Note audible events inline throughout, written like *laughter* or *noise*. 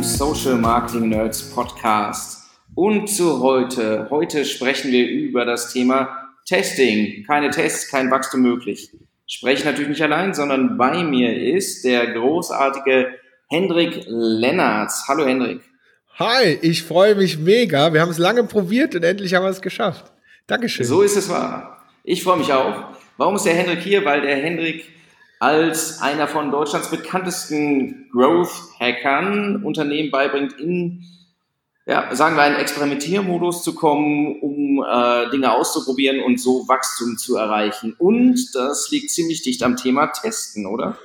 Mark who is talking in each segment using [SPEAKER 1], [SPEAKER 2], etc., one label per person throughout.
[SPEAKER 1] Vom Social Marketing Nerds Podcast. Und zu heute. Heute sprechen wir über das Thema Testing. Keine Tests, kein Wachstum möglich. Spreche natürlich nicht allein, sondern bei mir ist der großartige Hendrik Lennartz. Hallo Hendrik.
[SPEAKER 2] Hi, ich freue mich mega. Wir haben es lange probiert und endlich haben wir es geschafft. Dankeschön.
[SPEAKER 1] So ist es wahr. Ich freue mich auch. Warum ist der Hendrik hier? Weil der Hendrik als einer von Deutschlands bekanntesten Growth-Hackern Unternehmen beibringt, in, ja, sagen wir, einen Experimentiermodus zu kommen, um äh, Dinge auszuprobieren und so Wachstum zu erreichen. Und das liegt ziemlich dicht am Thema Testen, oder?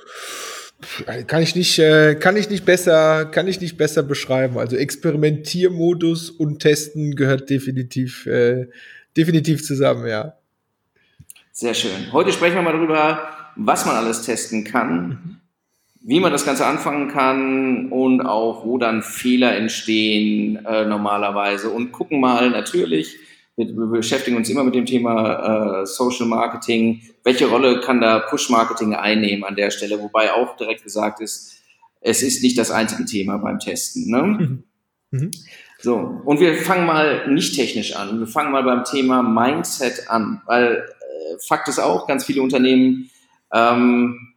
[SPEAKER 2] Kann ich nicht, äh, kann ich nicht besser, kann ich nicht besser beschreiben. Also Experimentiermodus und Testen gehört definitiv, äh, definitiv zusammen, ja.
[SPEAKER 1] Sehr schön. Heute sprechen wir mal darüber, was man alles testen kann, mhm. wie man das Ganze anfangen kann und auch wo dann Fehler entstehen äh, normalerweise und gucken mal natürlich, wir, wir, beschäftigen uns immer mit dem Thema äh, Social Marketing, welche Rolle kann da Push Marketing einnehmen an der Stelle, wobei auch direkt gesagt ist, es ist nicht das einzige Thema beim Testen. Ne? Mhm. Mhm. So, und wir fangen mal nicht technisch an. Wir fangen mal beim Thema Mindset an, weil äh, Fakt ist auch, ganz viele Unternehmen ähm,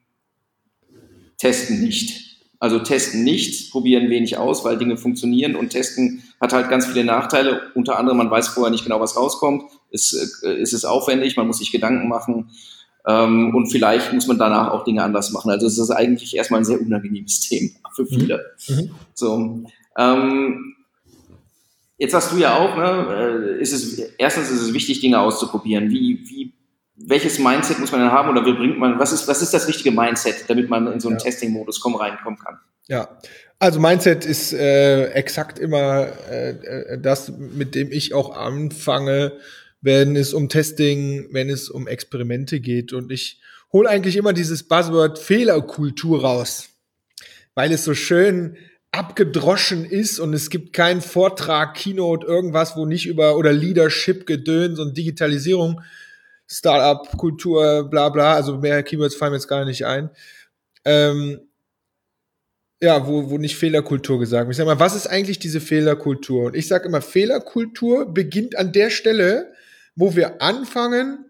[SPEAKER 1] testen nicht. Also testen nicht, probieren wenig aus, weil Dinge funktionieren und testen hat halt ganz viele Nachteile. Unter anderem, man weiß vorher nicht genau, was rauskommt. Es, äh, es ist aufwendig, man muss sich Gedanken machen ähm, und vielleicht muss man danach auch Dinge anders machen. Also es ist eigentlich erstmal ein sehr unangenehmes *laughs* Thema für viele. Mhm. mhm. So, ähm, jetzt hast du ja auch, ne, äh, ist es, erstens ist es wichtig, Dinge auszuprobieren. Wie, wie welches Mindset muss man denn haben oder wie bringt man, was ist, was ist das richtige Mindset, damit man in so einen ja. Testing-Modus reinkommen kann?
[SPEAKER 2] Ja, also Mindset ist äh, exakt immer äh, äh, das, mit dem ich auch anfange, wenn es um Testing, wenn es um Experimente geht. Und ich hole eigentlich immer dieses Buzzword Fehlerkultur raus, weil es so schön abgedroschen ist und es gibt keinen Vortrag, Keynote, irgendwas, wo nicht über oder Leadership, Gedöns und Digitalisierung Startup-Kultur, bla bla, also mehr Keywords fallen mir jetzt gar nicht ein. Ähm, ja, wo, wo nicht Fehlerkultur gesagt wird. Ich sag mal, was ist eigentlich diese Fehlerkultur? Und ich sage immer, Fehlerkultur beginnt an der Stelle, wo wir anfangen,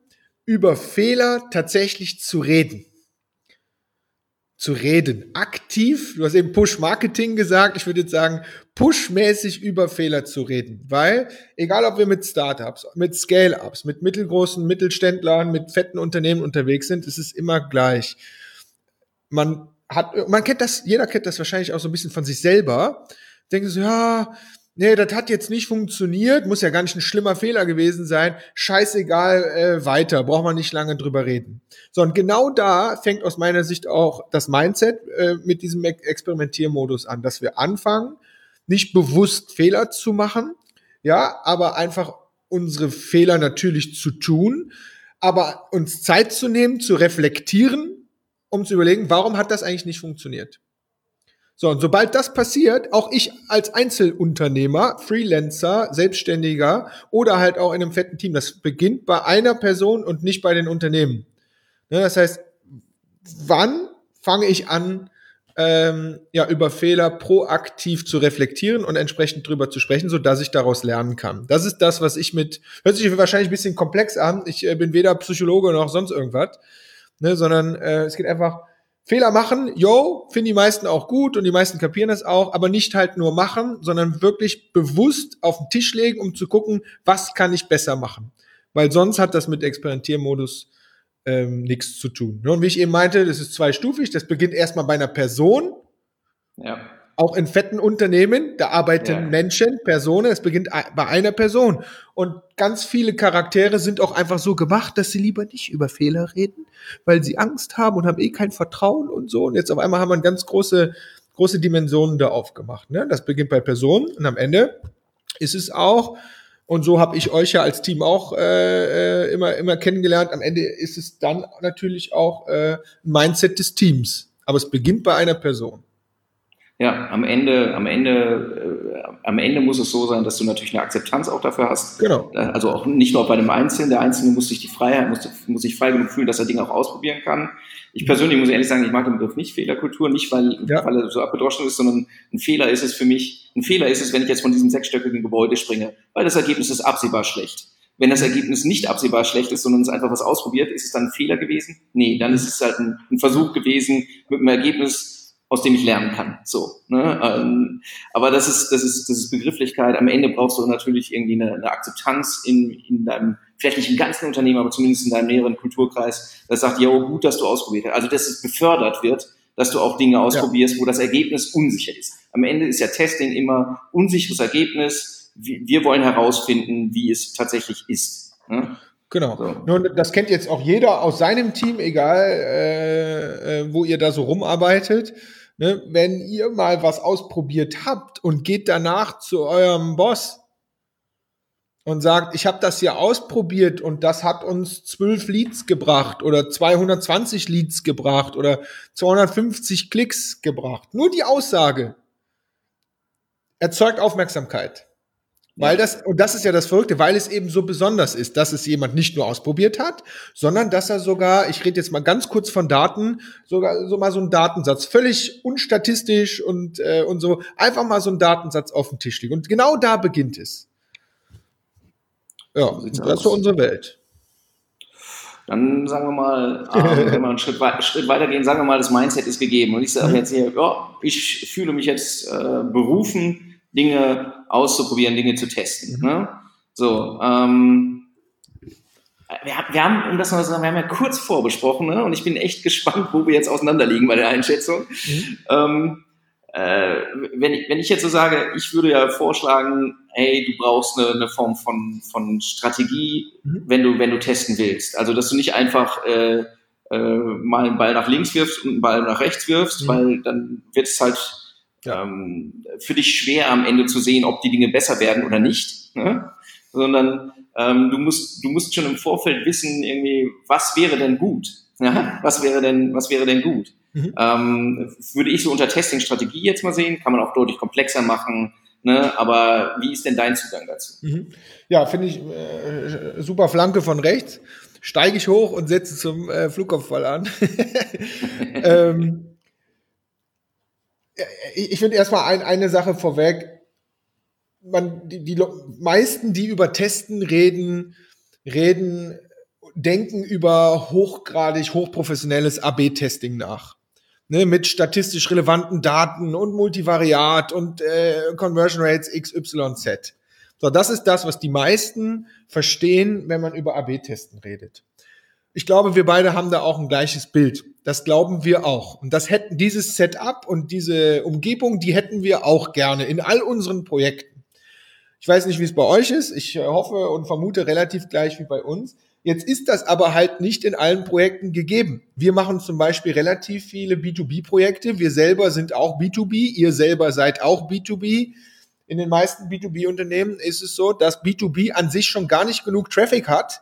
[SPEAKER 2] über Fehler tatsächlich zu reden zu reden. Aktiv, du hast eben Push-Marketing gesagt, ich würde jetzt sagen, push-mäßig über Fehler zu reden. Weil, egal ob wir mit Startups, mit Scale-Ups, mit mittelgroßen Mittelständlern, mit fetten Unternehmen unterwegs sind, ist es immer gleich. Man hat, man kennt das, jeder kennt das wahrscheinlich auch so ein bisschen von sich selber. Denken so, ja, nee, das hat jetzt nicht funktioniert, muss ja gar nicht ein schlimmer Fehler gewesen sein, scheißegal, äh, weiter, braucht man nicht lange drüber reden. So, und genau da fängt aus meiner Sicht auch das Mindset äh, mit diesem Experimentiermodus an, dass wir anfangen, nicht bewusst Fehler zu machen, ja, aber einfach unsere Fehler natürlich zu tun, aber uns Zeit zu nehmen, zu reflektieren, um zu überlegen, warum hat das eigentlich nicht funktioniert? So, und sobald das passiert, auch ich als Einzelunternehmer, Freelancer, Selbstständiger oder halt auch in einem fetten Team, das beginnt bei einer Person und nicht bei den Unternehmen. Ne, das heißt, wann fange ich an, ähm, ja, über Fehler proaktiv zu reflektieren und entsprechend drüber zu sprechen, so dass ich daraus lernen kann. Das ist das, was ich mit, hört sich wahrscheinlich ein bisschen komplex an. Ich äh, bin weder Psychologe noch sonst irgendwas, ne, sondern äh, es geht einfach, Fehler machen, yo, finden die meisten auch gut und die meisten kapieren das auch, aber nicht halt nur machen, sondern wirklich bewusst auf den Tisch legen, um zu gucken, was kann ich besser machen. Weil sonst hat das mit Experimentiermodus ähm, nichts zu tun. Und wie ich eben meinte, das ist zweistufig, das beginnt erstmal bei einer Person. Ja auch in fetten Unternehmen, da arbeiten ja. Menschen, Personen, es beginnt bei einer Person. Und ganz viele Charaktere sind auch einfach so gemacht, dass sie lieber nicht über Fehler reden, weil sie Angst haben und haben eh kein Vertrauen und so. Und jetzt auf einmal haben wir ganz große, große Dimensionen da aufgemacht. Ne? Das beginnt bei Personen und am Ende ist es auch, und so habe ich euch ja als Team auch äh, äh immer, immer kennengelernt, am Ende ist es dann natürlich auch äh, ein Mindset des Teams. Aber es beginnt bei einer Person
[SPEAKER 1] ja, am Ende, am Ende am Ende muss es so sein, dass du natürlich eine Akzeptanz auch dafür hast.
[SPEAKER 2] Genau.
[SPEAKER 1] Also auch nicht nur bei dem Einzelnen. Der Einzelne muss sich die Freiheit, muss, muss sich frei genug fühlen, dass er Dinge auch ausprobieren kann. Ich persönlich muss ehrlich sagen, ich mag den Begriff nicht Fehlerkultur, nicht weil, ja. weil er so abgedroschen ist, sondern ein Fehler ist es für mich, ein Fehler ist es, wenn ich jetzt von diesem sechsstöckigen Gebäude springe, weil das Ergebnis ist absehbar schlecht. Wenn das Ergebnis nicht absehbar schlecht ist, sondern es einfach was ausprobiert, ist es dann ein Fehler gewesen? Nee, dann ist es halt ein, ein Versuch gewesen mit einem Ergebnis, aus dem ich lernen kann. So. Ne? Ähm, aber das ist, das ist, das ist Begrifflichkeit. Am Ende brauchst du natürlich irgendwie eine, eine Akzeptanz in, in deinem, vielleicht nicht im ganzen Unternehmen, aber zumindest in deinem näheren Kulturkreis, das sagt, ja, oh, gut, dass du ausprobiert hast. Also, dass es befördert wird, dass du auch Dinge ausprobierst, ja. wo das Ergebnis unsicher ist. Am Ende ist ja Testing immer unsicheres Ergebnis. Wir wollen herausfinden, wie es tatsächlich ist. Ne?
[SPEAKER 2] Genau. So. Nur das kennt jetzt auch jeder aus seinem Team, egal äh, äh, wo ihr da so rumarbeitet. Ne? Wenn ihr mal was ausprobiert habt und geht danach zu eurem Boss und sagt, ich habe das hier ausprobiert und das hat uns zwölf Leads gebracht oder 220 Leads gebracht oder 250 Klicks gebracht. Nur die Aussage erzeugt Aufmerksamkeit. Weil das, und das ist ja das Verrückte, weil es eben so besonders ist, dass es jemand nicht nur ausprobiert hat, sondern dass er sogar, ich rede jetzt mal ganz kurz von Daten, sogar so mal so einen Datensatz, völlig unstatistisch und, äh, und so, einfach mal so einen Datensatz auf den Tisch liegt. Und genau da beginnt es. Ja, das ist so unsere Welt.
[SPEAKER 1] Dann sagen wir mal, ähm, *laughs* wenn wir einen Schritt, wei Schritt weiter gehen, sagen wir mal, das Mindset ist gegeben. Und ich sage mhm. jetzt hier, ja, ich fühle mich jetzt äh, berufen, Dinge auszuprobieren, Dinge zu testen. Mhm. Ne? So, ähm, wir, wir, haben, um das mal zu sagen, wir haben ja kurz vorbesprochen, ne? und ich bin echt gespannt, wo wir jetzt auseinanderliegen bei der Einschätzung. Mhm. Ähm, äh, wenn, ich, wenn ich jetzt so sage, ich würde ja vorschlagen, hey, du brauchst eine, eine Form von, von Strategie, mhm. wenn du, wenn du testen willst. Also, dass du nicht einfach äh, äh, mal einen Ball nach links wirfst und einen Ball nach rechts wirfst, mhm. weil dann wird es halt ja. ähm, für dich schwer am Ende zu sehen, ob die Dinge besser werden oder nicht, ne? sondern ähm, du musst du musst schon im Vorfeld wissen irgendwie, was wäre denn gut, ja? was wäre denn was wäre denn gut. Mhm. Ähm, würde ich so unter Testing-Strategie jetzt mal sehen, kann man auch deutlich komplexer machen. Ne? Aber wie ist denn dein Zugang dazu?
[SPEAKER 2] Mhm. Ja, finde ich äh, super Flanke von rechts. Steige ich hoch und setze zum äh, Flugkopfball an. *laughs* ähm, ich finde erstmal ein, eine Sache vorweg. Man, die, die meisten, die über Testen reden, reden, denken über hochgradig, hochprofessionelles AB-Testing nach. Ne, mit statistisch relevanten Daten und Multivariat und äh, Conversion Rates XYZ. So, das ist das, was die meisten verstehen, wenn man über AB-Testen redet. Ich glaube, wir beide haben da auch ein gleiches Bild. Das glauben wir auch. Und das hätten dieses Setup und diese Umgebung, die hätten wir auch gerne in all unseren Projekten. Ich weiß nicht, wie es bei euch ist. Ich äh, hoffe und vermute relativ gleich wie bei uns. Jetzt ist das aber halt nicht in allen Projekten gegeben. Wir machen zum Beispiel relativ viele B2B-Projekte. Wir selber sind auch B2B. Ihr selber seid auch B2B. In den meisten B2B-Unternehmen ist es so, dass B2B an sich schon gar nicht genug Traffic hat,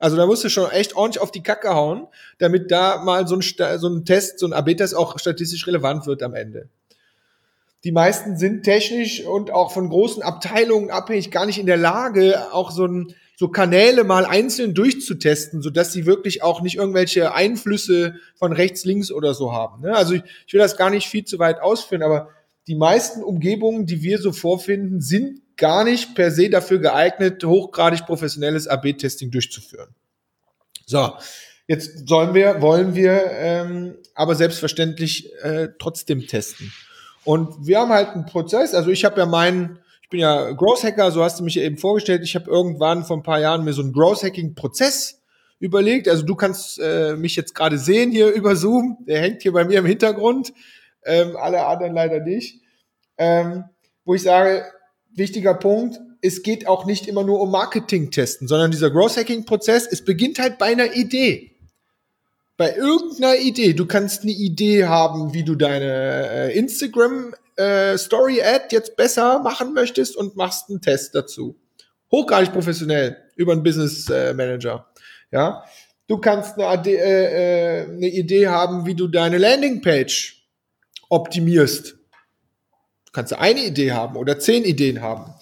[SPEAKER 2] also da musst du schon echt ordentlich auf die Kacke hauen, damit da mal so ein, so ein Test, so ein AB-Test auch statistisch relevant wird am Ende. Die meisten sind technisch und auch von großen Abteilungen abhängig gar nicht in der Lage, auch so ein so Kanäle mal einzeln durchzutesten, so dass sie wirklich auch nicht irgendwelche Einflüsse von rechts, links oder so haben. Ne? Also ich, ich will das gar nicht viel zu weit ausführen, aber die meisten Umgebungen, die wir so vorfinden, sind gar nicht per se dafür geeignet, hochgradig professionelles AB-Testing durchzuführen. So, jetzt sollen wir, wollen wir ähm, aber selbstverständlich äh, trotzdem testen. Und wir haben halt einen Prozess, also ich habe ja meinen, ich bin ja Growth Hacker, so hast du mich ja eben vorgestellt, ich habe irgendwann vor ein paar Jahren mir so einen Growth Hacking Prozess überlegt. Also du kannst äh, mich jetzt gerade sehen hier über Zoom, der hängt hier bei mir im Hintergrund, ähm, alle anderen leider nicht. Ähm, wo ich sage, wichtiger Punkt, es geht auch nicht immer nur um Marketing-Testen, sondern dieser Growth-Hacking-Prozess, es beginnt halt bei einer Idee. Bei irgendeiner Idee. Du kannst eine Idee haben, wie du deine äh, Instagram äh, jetzt besser machen möchtest und machst einen Test dazu. Hochgradig professionell über einen Business äh. Ja. Du kannst eine, eine Idee haben, wie du deine Landingpage optimierst Du kannst eine Idee haben oder zehn Ideen haben.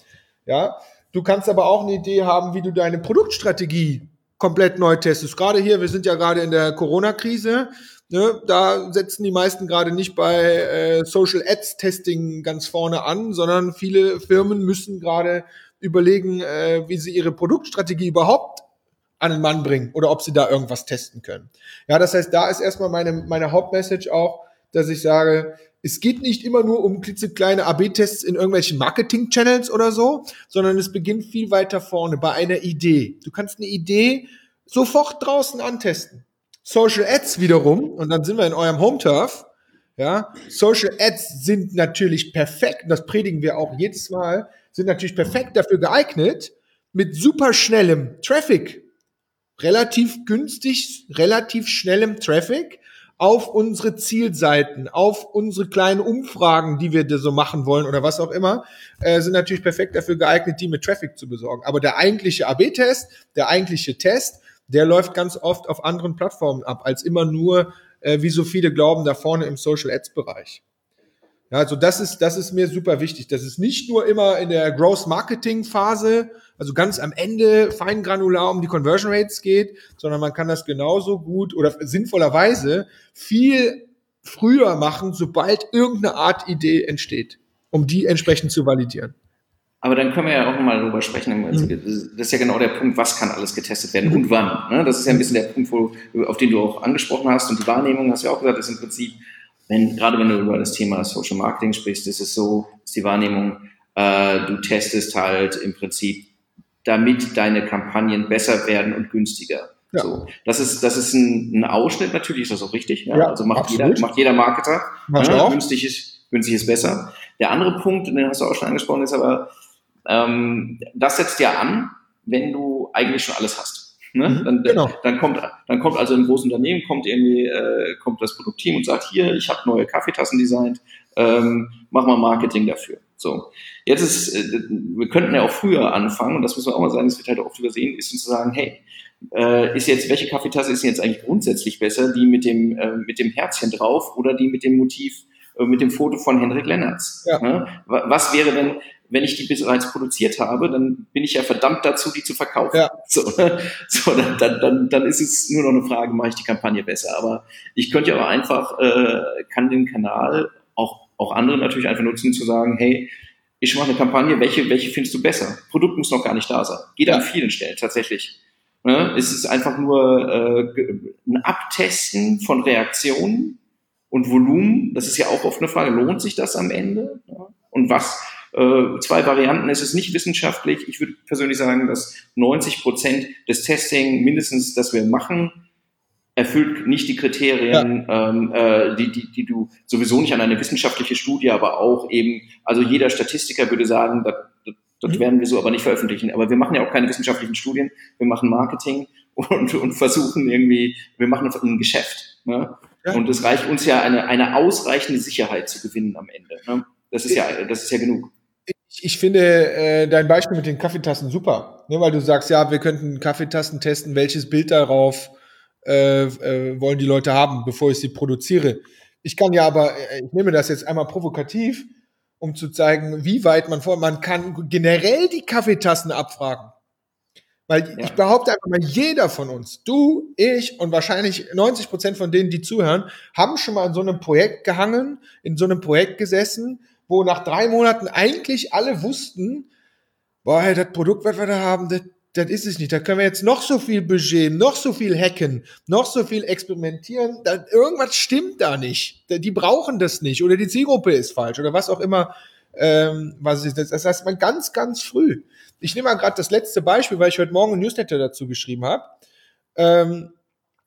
[SPEAKER 2] Ja, du kannst aber auch eine Idee haben, wie du deine Produktstrategie komplett neu testest. Gerade hier, wir sind ja gerade in der Corona-Krise. Ne, da setzen die meisten gerade nicht bei äh, Social Ads Testing ganz vorne an, sondern viele Firmen müssen gerade überlegen, äh, wie sie ihre Produktstrategie überhaupt an den Mann bringen oder ob sie da irgendwas testen können. Ja, das heißt, da ist erstmal meine, meine Hauptmessage auch, dass ich sage, es geht nicht immer nur um klitzekleine AB-Tests in irgendwelchen Marketing-Channels oder so, sondern es beginnt viel weiter vorne bei einer Idee. Du kannst eine Idee sofort draußen antesten. Social Ads wiederum, und dann sind wir in eurem Home-Turf, ja, Social Ads sind natürlich perfekt, und das predigen wir auch jedes Mal, sind natürlich perfekt dafür geeignet, mit super schnellem Traffic, relativ günstig, relativ schnellem Traffic, auf unsere Zielseiten, auf unsere kleinen Umfragen, die wir da so machen wollen oder was auch immer, äh, sind natürlich perfekt dafür geeignet, die mit Traffic zu besorgen. Aber der eigentliche AB-Test, der eigentliche Test, der läuft ganz oft auf anderen Plattformen ab, als immer nur, äh, wie so viele glauben, da vorne im Social Ads Bereich. Ja, also das ist, das ist mir super wichtig. Das ist nicht nur immer in der Growth Marketing Phase, also ganz am Ende feingranular um die Conversion Rates geht, sondern man kann das genauso gut oder sinnvollerweise viel früher machen, sobald irgendeine Art Idee entsteht, um die entsprechend zu validieren.
[SPEAKER 1] Aber dann können wir ja auch nochmal darüber sprechen. Mhm. Das ist ja genau der Punkt, was kann alles getestet werden und wann. Ne? Das ist ja ein bisschen der Punkt, wo, auf den du auch angesprochen hast. Und die Wahrnehmung, hast du ja auch gesagt, ist im Prinzip, wenn, gerade wenn du über das Thema Social Marketing sprichst, ist es so, ist die Wahrnehmung, äh, du testest halt im Prinzip, damit deine Kampagnen besser werden und günstiger. Ja. So, das ist, das ist ein, ein, Ausschnitt, natürlich ist das auch richtig. Ja? ja also macht jeder, macht jeder Marketer. Ja, günstig ist, günstig ist besser. Der andere Punkt, den hast du auch schon angesprochen, ist aber, ähm, das setzt ja an, wenn du eigentlich schon alles hast. Ne? Mhm, dann, genau. dann, kommt, dann kommt also im großen Unternehmen kommt irgendwie äh, kommt das Produktteam und sagt hier, ich habe neue Kaffeetassen designt, ähm, mach mal Marketing dafür. So, jetzt ist, äh, wir könnten ja auch früher anfangen und das muss man auch mal sagen, das wird halt oft übersehen, ist zu sagen, hey, äh, ist jetzt welche Kaffeetasse ist jetzt eigentlich grundsätzlich besser, die mit dem äh, mit dem Herzchen drauf oder die mit dem Motiv äh, mit dem Foto von Henrik Lennertz? Ja. Ne? Was wäre denn wenn ich die bereits produziert habe, dann bin ich ja verdammt dazu, die zu verkaufen. Ja. *laughs* So, so dann, dann, dann ist es nur noch eine Frage, mache ich die Kampagne besser. Aber ich könnte ja auch einfach, äh, kann den Kanal auch, auch andere natürlich einfach nutzen, zu sagen, hey, ich mache eine Kampagne, welche, welche findest du besser? Produkt muss noch gar nicht da sein. Geht ja. an vielen Stellen tatsächlich. Ne? Es ist einfach nur äh, ein Abtesten von Reaktionen und Volumen. Das ist ja auch oft eine Frage, lohnt sich das am Ende? Ja? Und was, äh, zwei Varianten. Es ist nicht wissenschaftlich. Ich würde persönlich sagen, dass 90 Prozent des Testing mindestens, das wir machen, erfüllt nicht die Kriterien, ja. ähm, äh, die, die, die du sowieso nicht an eine wissenschaftliche Studie, aber auch eben, also jeder Statistiker würde sagen, das, das, das mhm. werden wir so aber nicht veröffentlichen. Aber wir machen ja auch keine wissenschaftlichen Studien, wir machen Marketing *laughs* und, und versuchen irgendwie, wir machen ein Geschäft. Ne? Ja. Und es reicht uns ja eine, eine ausreichende Sicherheit zu gewinnen am Ende. Ne? Das ist ja, das ist ja genug
[SPEAKER 2] ich, finde äh, dein Beispiel mit den Kaffeetassen super, ne, weil du sagst, ja, wir könnten Kaffeetassen testen, welches Bild darauf äh, äh, wollen die Leute haben, bevor ich sie produziere. Ich kann ja aber, äh, ich nehme das jetzt einmal provokativ, um zu zeigen, wie weit man vor, man kann generell die Kaffeetassen abfragen. Weil ja. ich behaupte einfach mal, jeder von uns, du, ich und wahrscheinlich 90 Prozent von denen, die zuhören, haben schon mal in so einem Projekt gehangen, in so einem Projekt gesessen, wo nach drei Monaten eigentlich alle wussten, boah, das Produkt, was wir da haben, das, das ist es nicht. Da können wir jetzt noch so viel Budget, noch so viel hacken, noch so viel experimentieren. Da, irgendwas stimmt da nicht. Die brauchen das nicht oder die Zielgruppe ist falsch oder was auch immer. Ähm, was ist das? Das heißt, man ganz, ganz früh. Ich nehme mal gerade das letzte Beispiel, weil ich heute Morgen ein Newsletter dazu geschrieben habe. Ähm,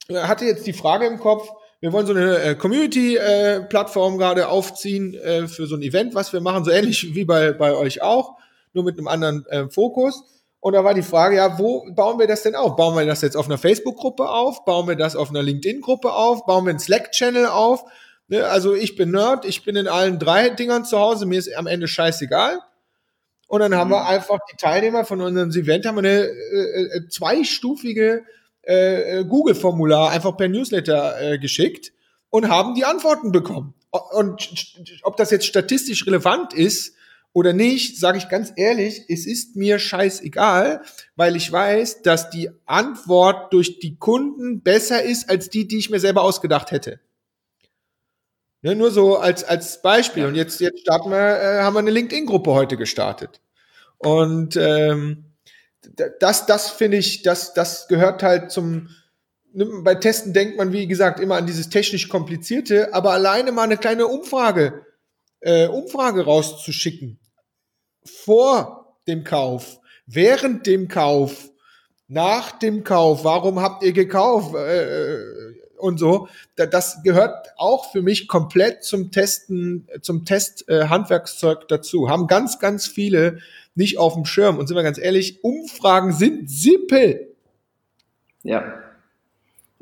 [SPEAKER 2] hatte jetzt die Frage im Kopf, wir wollen so eine äh, Community-Plattform äh, gerade aufziehen äh, für so ein Event, was wir machen, so ähnlich *laughs* wie bei, bei euch auch, nur mit einem anderen äh, Fokus. Und da war die Frage, ja, wo bauen wir das denn auf? Bauen wir das jetzt auf einer Facebook-Gruppe auf? Bauen wir das auf einer LinkedIn-Gruppe auf? Bauen wir einen Slack-Channel auf? Ne? Also ich bin Nerd, ich bin in allen drei Dingern zu Hause, mir ist am Ende scheißegal. Und dann haben wir mhm. einfach die Teilnehmer von unserem Event haben eine äh, äh, zweistufige äh, äh, Google-Formular einfach per Newsletter äh, geschickt und haben die Antworten bekommen. und ob das jetzt statistisch relevant ist oder nicht, sage ich ganz ehrlich, es ist mir scheißegal, weil ich weiß, dass die Antwort durch die Kunden besser ist als die, die ich mir selber ausgedacht hätte. Ne, nur so als, als Beispiel. Und jetzt, jetzt starten wir, äh, haben wir eine LinkedIn-Gruppe heute gestartet. Und ähm, das, das finde ich, das, das gehört halt zum, ne, bei Testen denkt man, wie gesagt, immer an dieses technisch komplizierte, aber alleine mal eine kleine Umfrage, äh, Umfrage rauszuschicken. Vor dem Kauf, während dem Kauf, nach dem Kauf, warum habt ihr gekauft? Äh, und so. Das gehört auch für mich komplett zum Testen, zum Test äh, Handwerkszeug dazu. Haben ganz, ganz viele nicht auf dem Schirm. Und sind wir ganz ehrlich, Umfragen sind simpel.
[SPEAKER 1] Ja.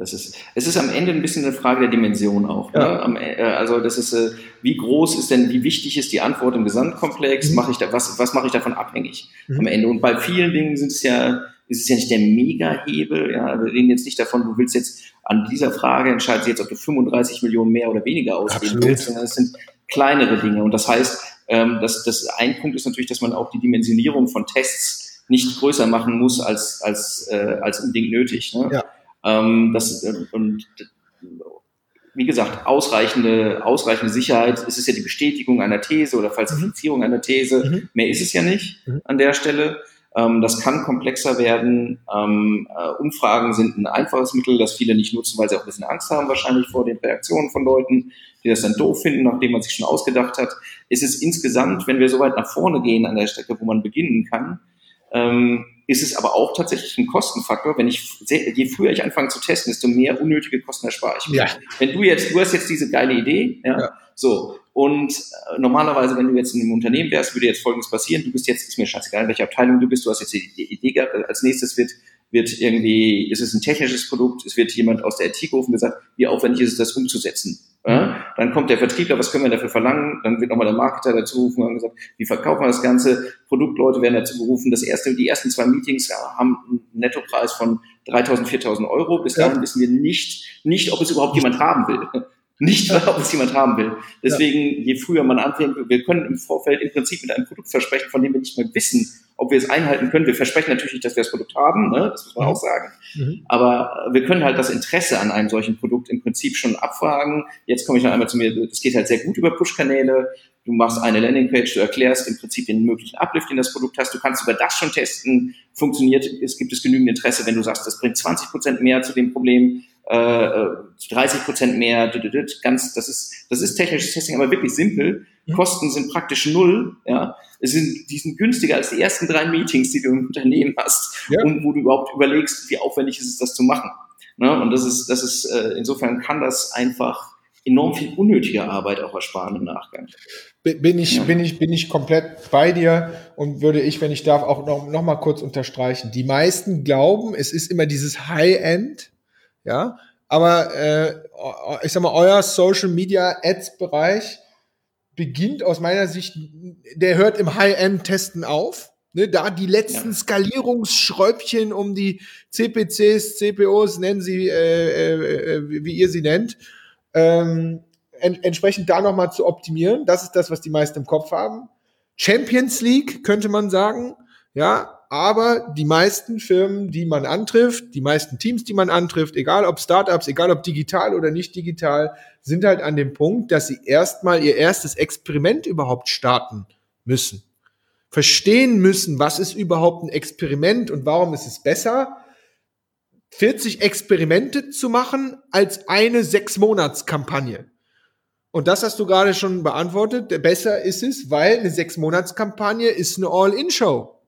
[SPEAKER 1] Das ist, es ist am Ende ein bisschen eine Frage der Dimension auch. Ne? Ja. Ne? Äh, also das ist, äh, wie groß ist denn, wie wichtig ist die Antwort im Gesamtkomplex? Mhm. Mache ich da, was, was mache ich davon abhängig mhm. am Ende? Und bei vielen Dingen sind es ja, ist es ja nicht der Mega-Hebel. Ja, wir reden jetzt nicht davon, du willst jetzt an dieser Frage entscheidest jetzt, ob du 35 Millionen mehr oder weniger ausgeben willst, sondern es sind kleinere Dinge. Und das heißt, ähm, dass das ein Punkt ist natürlich, dass man auch die Dimensionierung von Tests nicht größer machen muss als als äh, als unbedingt nötig. Ne? Ja. Ähm, das, äh, und wie gesagt, ausreichende, ausreichende Sicherheit. Es ist ja die Bestätigung einer These oder Falsifizierung mhm. einer These. Mhm. Mehr ist es ja nicht mhm. an der Stelle. Ähm, das kann komplexer werden. Ähm, äh, Umfragen sind ein einfaches Mittel, das viele nicht nutzen, weil sie auch ein bisschen Angst haben wahrscheinlich vor den Reaktionen von Leuten, die das dann doof finden, nachdem man sich schon ausgedacht hat. Es ist insgesamt, wenn wir so weit nach vorne gehen an der Strecke, wo man beginnen kann, ähm, ist es aber auch tatsächlich ein Kostenfaktor. Wenn ich je früher ich anfange zu testen, desto mehr unnötige Kosten erspare ich mir. Ja. Wenn du jetzt, du hast jetzt diese geile Idee, ja, ja. So und äh, normalerweise, wenn du jetzt in einem Unternehmen wärst, würde jetzt Folgendes passieren. Du bist jetzt, ist mir scheißegal, in welcher Abteilung du bist, du hast jetzt die Idee gehabt, als nächstes wird, wird irgendwie, ist es ein technisches Produkt, es wird jemand aus der IT gerufen und gesagt, wie aufwendig ist es, das umzusetzen. Ja? Dann kommt der Vertriebler, was können wir dafür verlangen? Dann wird nochmal der Marketer dazu gerufen und gesagt, wie verkaufen wir das Ganze? Produktleute werden dazu gerufen. Das erste, die ersten zwei Meetings haben einen Nettopreis von 3.000, 4.000 Euro. Bis dahin ja. wissen wir nicht, nicht, ob es überhaupt jemand haben will nicht, ob es jemand haben will. Deswegen, je früher man anfängt, wir können im Vorfeld im Prinzip mit einem Produkt versprechen, von dem wir nicht mehr wissen, ob wir es einhalten können. Wir versprechen natürlich nicht, dass wir das Produkt haben, ne? das muss man mhm. auch sagen. Mhm. Aber wir können halt das Interesse an einem solchen Produkt im Prinzip schon abfragen. Jetzt komme ich noch einmal zu mir, das geht halt sehr gut über Push-Kanäle. Du machst eine Landingpage, du erklärst im Prinzip den möglichen Uplift, den das Produkt hast. Du kannst über das schon testen. Funktioniert, es gibt es genügend Interesse, wenn du sagst, das bringt 20 Prozent mehr zu dem Problem, äh, 30 Prozent mehr, ganz, das ist, das ist technisches Testing, aber wirklich simpel. Mhm. Kosten sind praktisch null, ja. Es sind, die sind günstiger als die ersten drei Meetings, die du im Unternehmen hast ja. und wo du überhaupt überlegst, wie aufwendig ist es, das zu machen. Ne? Und das ist, das ist, äh, insofern kann das einfach enorm viel unnötige Arbeit auch ersparen im Nachgang.
[SPEAKER 2] Bin ich, ja. bin ich, bin ich komplett bei dir und würde ich, wenn ich darf, auch noch, noch mal kurz unterstreichen. Die meisten glauben, es ist immer dieses High-End, ja, aber äh, ich sag mal, euer Social Media Ads Bereich beginnt aus meiner Sicht, der hört im High-End-Testen auf. Ne, da die letzten ja. Skalierungsschräubchen um die CPCs, CPOs, nennen sie, äh, äh, äh, wie ihr sie nennt, ähm, en entsprechend da nochmal zu optimieren. Das ist das, was die meisten im Kopf haben. Champions League könnte man sagen. Ja, aber die meisten Firmen, die man antrifft, die meisten Teams, die man antrifft, egal ob Startups, egal ob digital oder nicht digital, sind halt an dem Punkt, dass sie erstmal ihr erstes Experiment überhaupt starten müssen. Verstehen müssen, was ist überhaupt ein Experiment und warum ist es besser, 40 Experimente zu machen als eine Sechs-Monats-Kampagne. Und das hast du gerade schon beantwortet. Besser ist es, weil eine Sechs-Monats-Kampagne ist eine All-In-Show.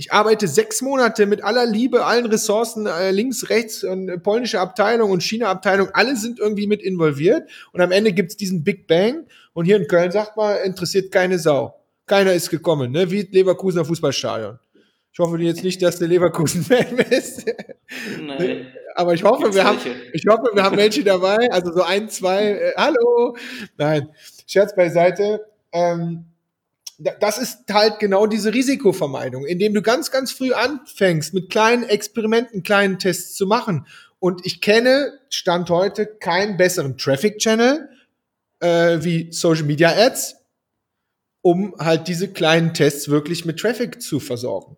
[SPEAKER 2] Ich arbeite sechs Monate mit aller Liebe, allen Ressourcen, äh, links, rechts und äh, polnische Abteilung und China-Abteilung, alle sind irgendwie mit involviert. Und am Ende gibt's diesen Big Bang. Und hier in Köln sagt man, interessiert keine Sau. Keiner ist gekommen, ne? Wie Leverkusener Fußballstadion. Ich hoffe jetzt nicht, dass der Leverkusen-Fan *laughs* ist. Nein. Aber ich hoffe, wir haben, ich hoffe, wir haben Menschen dabei. Also so ein, zwei, äh, hallo. Nein, Scherz beiseite. Ähm, das ist halt genau diese Risikovermeidung, indem du ganz, ganz früh anfängst, mit kleinen Experimenten, kleinen Tests zu machen. Und ich kenne, Stand heute, keinen besseren Traffic-Channel äh, wie Social Media Ads, um halt diese kleinen Tests wirklich mit Traffic zu versorgen.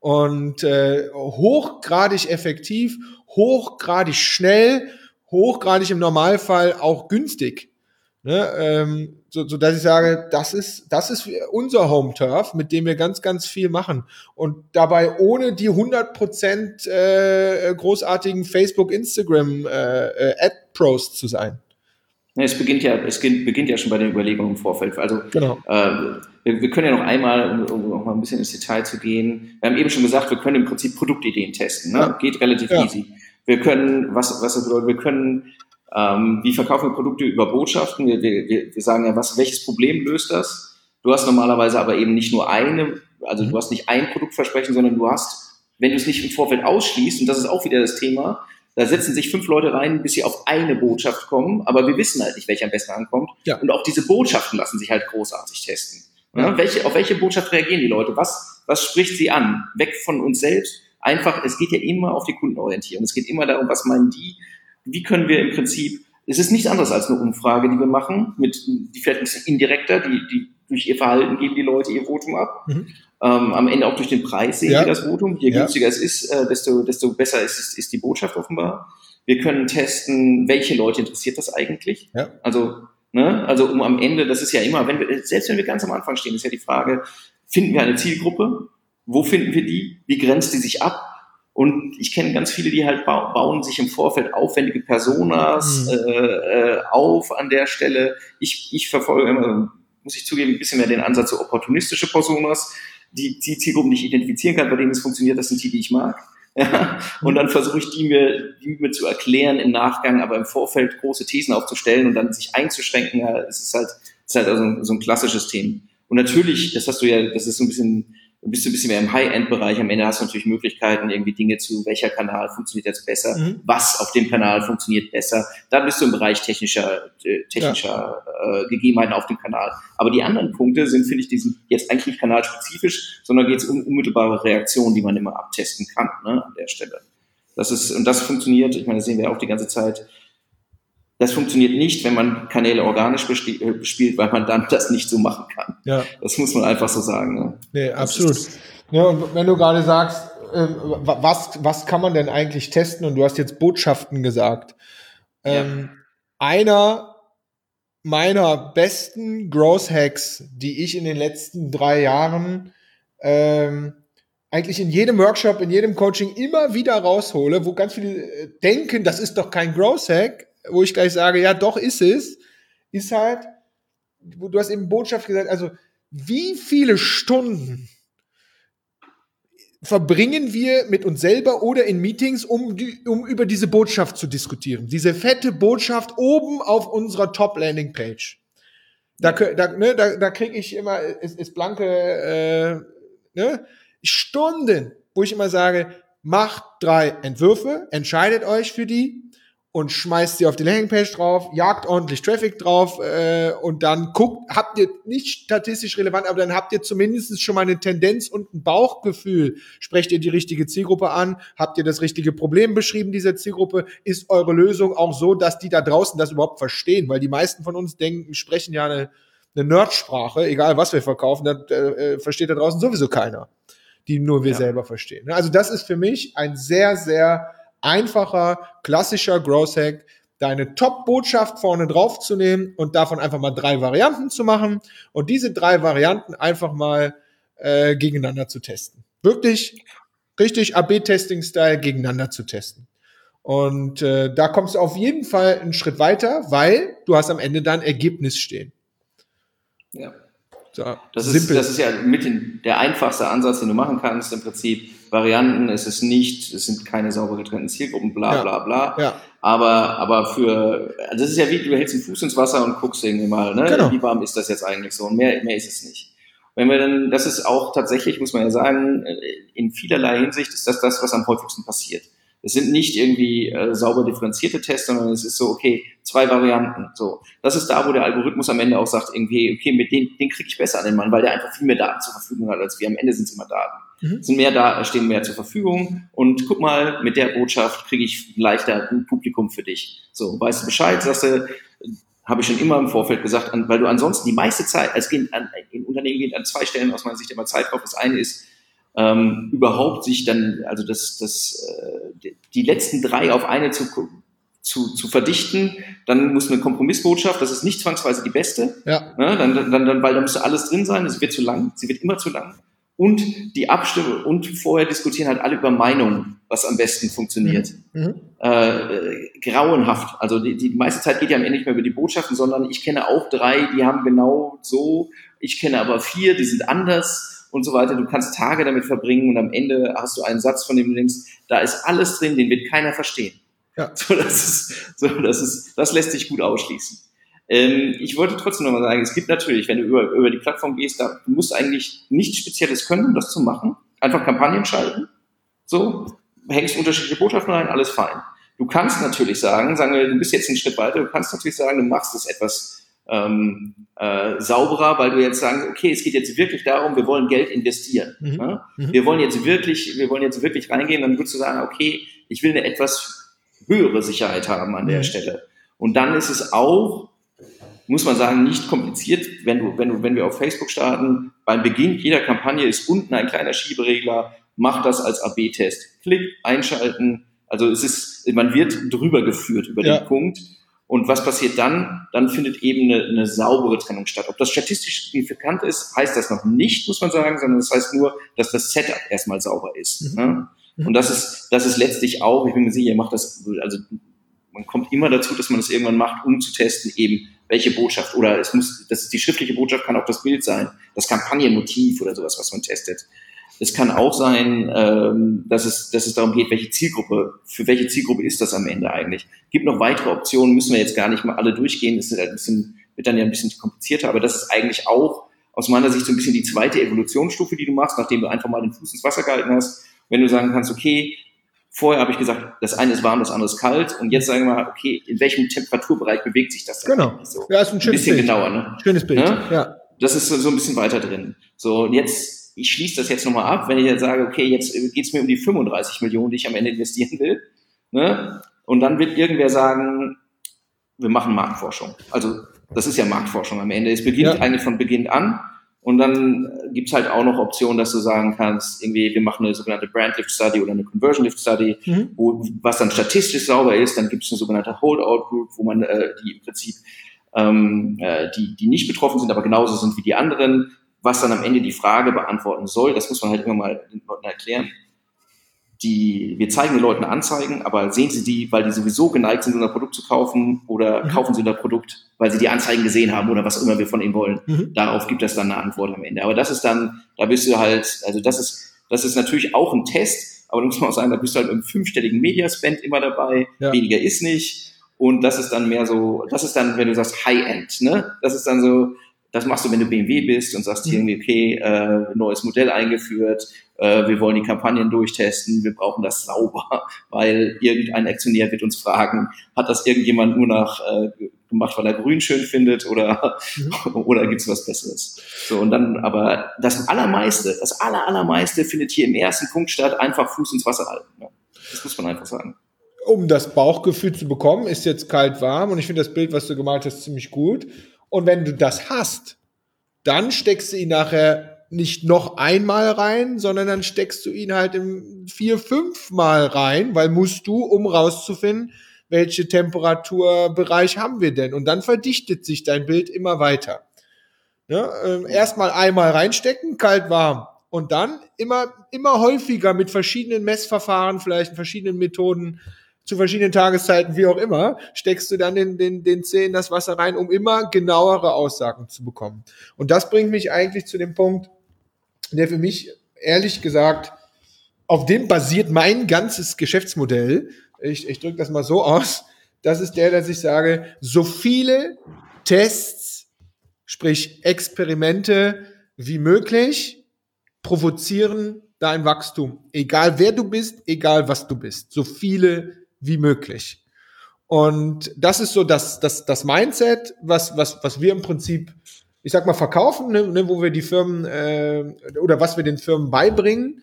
[SPEAKER 2] Und äh, hochgradig effektiv, hochgradig schnell, hochgradig im Normalfall auch günstig. Ne, ähm, so, so dass ich sage, das ist, das ist unser Home Turf, mit dem wir ganz, ganz viel machen. Und dabei ohne die 100% äh, großartigen Facebook, Instagram äh, äh, Ad Pros zu sein.
[SPEAKER 1] Es beginnt ja, es beginnt ja schon bei den Überlegungen im Vorfeld. Also genau. äh, wir, wir, können ja noch einmal, um, um noch mal ein bisschen ins Detail zu gehen. Wir haben eben schon gesagt, wir können im Prinzip Produktideen testen. Ne? Ja. Geht relativ ja. easy. Wir können, was, was das bedeutet, wir können ähm, wie verkaufen wir Produkte über Botschaften? Wir, wir, wir sagen ja, was, welches Problem löst das? Du hast normalerweise aber eben nicht nur eine, also du hast nicht ein Produktversprechen, sondern du hast, wenn du es nicht im Vorfeld ausschließt, und das ist auch wieder das Thema, da setzen sich fünf Leute rein, bis sie auf eine Botschaft kommen, aber wir wissen halt nicht, welche am besten ankommt. Ja. Und auch diese Botschaften lassen sich halt großartig testen. Ja. Welche, auf welche Botschaft reagieren die Leute? Was, was spricht sie an? Weg von uns selbst. Einfach, es geht ja immer auf die Kundenorientierung. Es geht immer darum, was meinen die, wie können wir im Prinzip, es ist nichts anderes als eine Umfrage, die wir machen, mit, die vielleicht ein bisschen indirekter, die, die durch ihr Verhalten geben die Leute ihr Votum ab. Mhm. Ähm, am Ende auch durch den Preis sehen ja. wir das Votum. Je günstiger ja. es ist, äh, desto, desto besser ist, ist, ist die Botschaft offenbar. Wir können testen, welche Leute interessiert das eigentlich. Ja. Also, ne, also um am Ende, das ist ja immer, wenn wir, selbst wenn wir ganz am Anfang stehen, ist ja die Frage, finden wir eine Zielgruppe? Wo finden wir die? Wie grenzt die sich ab? Und ich kenne ganz viele, die halt bauen sich im Vorfeld aufwendige Personas mhm. äh, äh, auf an der Stelle. Ich, ich verfolge immer, muss ich zugeben, ein bisschen mehr den Ansatz so opportunistische Personas, die, die Zielgruppen nicht identifizieren kann, bei denen es funktioniert, das sind die, die ich mag. *laughs* Ja, und dann versuche ich die mir, die mir zu erklären im Nachgang, aber im Vorfeld große Thesen aufzustellen und dann sich einzuschränken, ja, es ist halt, es ist halt also so ein klassisches Thema. Und natürlich, das hast du ja, das ist so ein bisschen bist du ein bisschen mehr im High-End-Bereich. Am Ende hast du natürlich Möglichkeiten, irgendwie Dinge zu, welcher Kanal funktioniert jetzt besser, mhm. was auf dem Kanal funktioniert besser. Da bist du im Bereich technischer, äh, technischer ja. äh, Gegebenheiten auf dem Kanal. Aber die anderen Punkte sind, finde ich, die sind jetzt eigentlich nicht kanalspezifisch, sondern geht es um unmittelbare Reaktionen, die man immer abtesten kann ne, an der Stelle. Das ist, und das funktioniert, ich meine, das sehen wir auch die ganze Zeit, das funktioniert nicht, wenn man Kanäle organisch äh, bespielt, weil man dann *laughs* das nicht so machen kann. Ja. Das muss man einfach so sagen. Ne?
[SPEAKER 2] Nee, absolut. Ja, und wenn du gerade sagst, äh, was, was kann man denn eigentlich testen? Und du hast jetzt Botschaften gesagt. Ähm, ja. Einer meiner besten Growth Hacks, die ich in den letzten drei Jahren ähm, eigentlich in jedem Workshop, in jedem Coaching immer wieder raushole, wo ganz viele äh, denken, das ist doch kein Growth Hack, wo ich gleich sage, ja, doch ist es, ist halt, du hast eben Botschaft gesagt, also wie viele Stunden verbringen wir mit uns selber oder in Meetings, um, die, um über diese Botschaft zu diskutieren. Diese fette Botschaft oben auf unserer Top-Landing-Page. Da, da, ne, da, da kriege ich immer, ist, ist blanke äh, ne, Stunden, wo ich immer sage, macht drei Entwürfe, entscheidet euch für die, und schmeißt sie auf die Landingpage drauf, jagt ordentlich Traffic drauf äh, und dann guckt, habt ihr nicht statistisch relevant, aber dann habt ihr zumindest schon mal eine Tendenz und ein Bauchgefühl. Sprecht ihr die richtige Zielgruppe an? Habt ihr das richtige Problem beschrieben dieser Zielgruppe? Ist eure Lösung auch so, dass die da draußen das überhaupt verstehen? Weil die meisten von uns denken, sprechen ja eine, eine Nerdsprache, egal was wir verkaufen, das äh, versteht da draußen sowieso keiner, die nur wir ja. selber verstehen. Also das ist für mich ein sehr, sehr einfacher, klassischer Growth Hack, deine Top-Botschaft vorne drauf zu nehmen und davon einfach mal drei Varianten zu machen und diese drei Varianten einfach mal äh, gegeneinander zu testen. Wirklich richtig AB-Testing-Style gegeneinander zu testen. Und äh, da kommst du auf jeden Fall einen Schritt weiter, weil du hast am Ende dann Ergebnis stehen.
[SPEAKER 1] Ja. So, das, ist, das ist ja mit den, der einfachste Ansatz, den du machen kannst im Prinzip Varianten, es ist nicht, es sind keine sauber getrennten Zielgruppen, bla bla bla. Ja. Aber, aber für, also das ist ja wie, du hältst den Fuß ins Wasser und guckst irgendwie mal, ne? Genau. wie warm ist das jetzt eigentlich so? Und mehr, mehr ist es nicht. Wenn wir dann, das ist auch tatsächlich, muss man ja sagen, in vielerlei Hinsicht ist das das, was am häufigsten passiert. Es sind nicht irgendwie äh, sauber differenzierte Tests, sondern es ist so, okay, zwei Varianten. So, das ist da, wo der Algorithmus am Ende auch sagt, irgendwie, okay, mit dem, den kriege ich besser an den Mann, weil der einfach viel mehr Daten zur Verfügung hat als wir. Am Ende sind es immer Daten. Mhm. Sind mehr da, stehen mehr zur Verfügung. Und guck mal, mit der Botschaft kriege ich leichter ein Publikum für dich. So, weißt du Bescheid, sagst du, habe ich schon immer im Vorfeld gesagt, weil du ansonsten die meiste Zeit, als gehen an, in Unternehmen geht an zwei Stellen aus meiner Sicht immer Zeit drauf. Das eine ist, ähm, überhaupt sich dann, also das, das, äh, die letzten drei auf eine zu, zu, zu verdichten, dann muss eine Kompromissbotschaft, das ist nicht zwangsweise die beste,
[SPEAKER 2] ja.
[SPEAKER 1] ne, dann, dann, dann, weil da müsste alles drin sein, es wird zu lang, sie wird immer zu lang. Und die Abstimmung und vorher diskutieren halt alle über Meinungen, was am besten funktioniert. Mhm. mhm. Äh, grauenhaft. Also die, die meiste Zeit geht ja am Ende nicht mehr über die Botschaften, sondern ich kenne auch drei, die haben genau so, ich kenne aber vier, die sind anders und so weiter. Du kannst Tage damit verbringen und am Ende hast du einen Satz, von dem du denkst, da ist alles drin, den wird keiner verstehen. Ja. So, das ist, so, das ist, das lässt sich gut ausschließen. Ähm, ich wollte trotzdem nochmal sagen, es gibt natürlich, wenn du über, über die Plattform gehst, da, du musst eigentlich nichts Spezielles können, um das zu machen. Einfach Kampagnen schalten. So, hängst unterschiedliche Botschaften rein, alles fein. Du kannst natürlich sagen, sagen wir, du bist jetzt einen Schritt weiter, du kannst natürlich sagen, du machst es etwas ähm, äh, sauberer, weil du jetzt sagen, okay, es geht jetzt wirklich darum, wir wollen Geld investieren. Mhm. Ne? Mhm. Wir wollen jetzt wirklich, wir wollen jetzt wirklich reingehen, dann würdest du sagen, okay, ich will eine etwas höhere Sicherheit haben an der mhm. Stelle. Und dann ist es auch, muss man sagen, nicht kompliziert, wenn du, wenn du, wenn wir auf Facebook starten, beim Beginn jeder Kampagne ist unten ein kleiner Schieberegler, mach das als AB-Test. Klick, einschalten. Also es ist, man wird drüber geführt über ja. den Punkt. Und was passiert dann? Dann findet eben eine, eine saubere Trennung statt. Ob das statistisch signifikant ist, heißt das noch nicht, muss man sagen, sondern das heißt nur, dass das Setup erstmal sauber ist. Mhm. Ne? Und das ist, das ist letztlich auch, ich bin mir sicher, ihr macht das, also man kommt immer dazu, dass man das irgendwann macht, um zu testen, eben welche Botschaft oder es muss, das ist die schriftliche Botschaft kann auch das Bild sein, das Kampagnenmotiv oder sowas, was man testet. Es kann auch sein, ähm, dass, es, dass es darum geht, welche Zielgruppe, für welche Zielgruppe ist das am Ende eigentlich. Gibt noch weitere Optionen, müssen wir jetzt gar nicht mal alle durchgehen, ist halt ein bisschen, wird dann ja ein bisschen komplizierter, aber das ist eigentlich auch aus meiner Sicht so ein bisschen die zweite Evolutionsstufe, die du machst, nachdem du einfach mal den Fuß ins Wasser gehalten hast. Wenn du sagen kannst, okay, vorher habe ich gesagt, das eine ist warm, das andere ist kalt und jetzt sagen wir mal, okay, in welchem Temperaturbereich bewegt sich das?
[SPEAKER 2] Genau.
[SPEAKER 1] So?
[SPEAKER 2] Ja, ist ein schönes
[SPEAKER 1] ein bisschen
[SPEAKER 2] Bild.
[SPEAKER 1] genauer, ne?
[SPEAKER 2] Schönes Bild,
[SPEAKER 1] ja. ja. Das ist so, so ein bisschen weiter drin. So, und jetzt ich schließe das jetzt nochmal ab, wenn ich jetzt sage, okay, jetzt geht es mir um die 35 Millionen, die ich am Ende investieren will. Ne? Und dann wird irgendwer sagen, wir machen Marktforschung. Also das ist ja Marktforschung am Ende. Es beginnt ja. eigentlich von Beginn an. Und dann gibt's halt auch noch Optionen, dass du sagen kannst, irgendwie, wir machen eine sogenannte Brand Lift Study oder eine Conversion Lift Study, mhm. wo, was dann statistisch sauber ist. Dann gibt's eine sogenannte Holdout Group, wo man äh, die im Prinzip ähm, äh, die, die nicht betroffen sind, aber genauso sind wie die anderen, was dann am Ende die Frage beantworten soll, das muss man halt immer mal den Leuten erklären. Die, wir zeigen den Leuten Anzeigen, aber sehen sie die, weil die sowieso geneigt sind, unser Produkt zu kaufen oder mhm. kaufen sie unser Produkt, weil sie die Anzeigen gesehen haben oder was immer wir von ihnen wollen. Mhm. Darauf gibt es dann eine Antwort am Ende. Aber das ist dann, da bist du halt, also das ist, das ist natürlich auch ein Test, aber da muss man auch sagen, da bist du halt im fünfstelligen Mediaspend immer dabei, ja. weniger ist nicht. Und das ist dann mehr so, das ist dann, wenn du sagst High-End, ne? Das ist dann so, das machst du, wenn du BMW bist und sagst hier mhm. irgendwie, okay, äh, neues Modell eingeführt, äh, wir wollen die Kampagnen durchtesten, wir brauchen das sauber, *laughs* weil irgendein Aktionär wird uns fragen, hat das irgendjemand nur nach äh, gemacht, weil er grün schön findet oder, mhm. *laughs* oder gibt's was Besseres? So, und dann, aber das allermeiste, das aller, allermeiste findet hier im ersten Punkt statt, einfach Fuß ins Wasser halten. Ne? Das muss man einfach sagen
[SPEAKER 2] um das Bauchgefühl zu bekommen, ist jetzt kalt warm und ich finde das Bild, was du gemalt hast, ziemlich gut. Und wenn du das hast, dann steckst du ihn nachher nicht noch einmal rein, sondern dann steckst du ihn halt im vier, fünf Mal rein, weil musst du, um rauszufinden, welche Temperaturbereich haben wir denn? Und dann verdichtet sich dein Bild immer weiter. Ja, äh, Erstmal einmal reinstecken, kalt, warm. Und dann immer, immer häufiger mit verschiedenen Messverfahren, vielleicht verschiedenen Methoden zu verschiedenen Tageszeiten, wie auch immer, steckst du dann den, den, den Zeh in das Wasser rein, um immer genauere Aussagen zu bekommen. Und das bringt mich eigentlich zu dem Punkt, der für mich ehrlich gesagt, auf dem basiert mein ganzes Geschäftsmodell. Ich, ich drücke das mal so aus. Das ist der, dass ich sage, so viele Tests, sprich Experimente wie möglich, provozieren dein Wachstum. Egal wer du bist, egal was du bist. So viele wie möglich. Und das ist so das, das, das Mindset, was, was, was wir im Prinzip, ich sag mal, verkaufen, ne, ne, wo wir die Firmen äh, oder was wir den Firmen beibringen.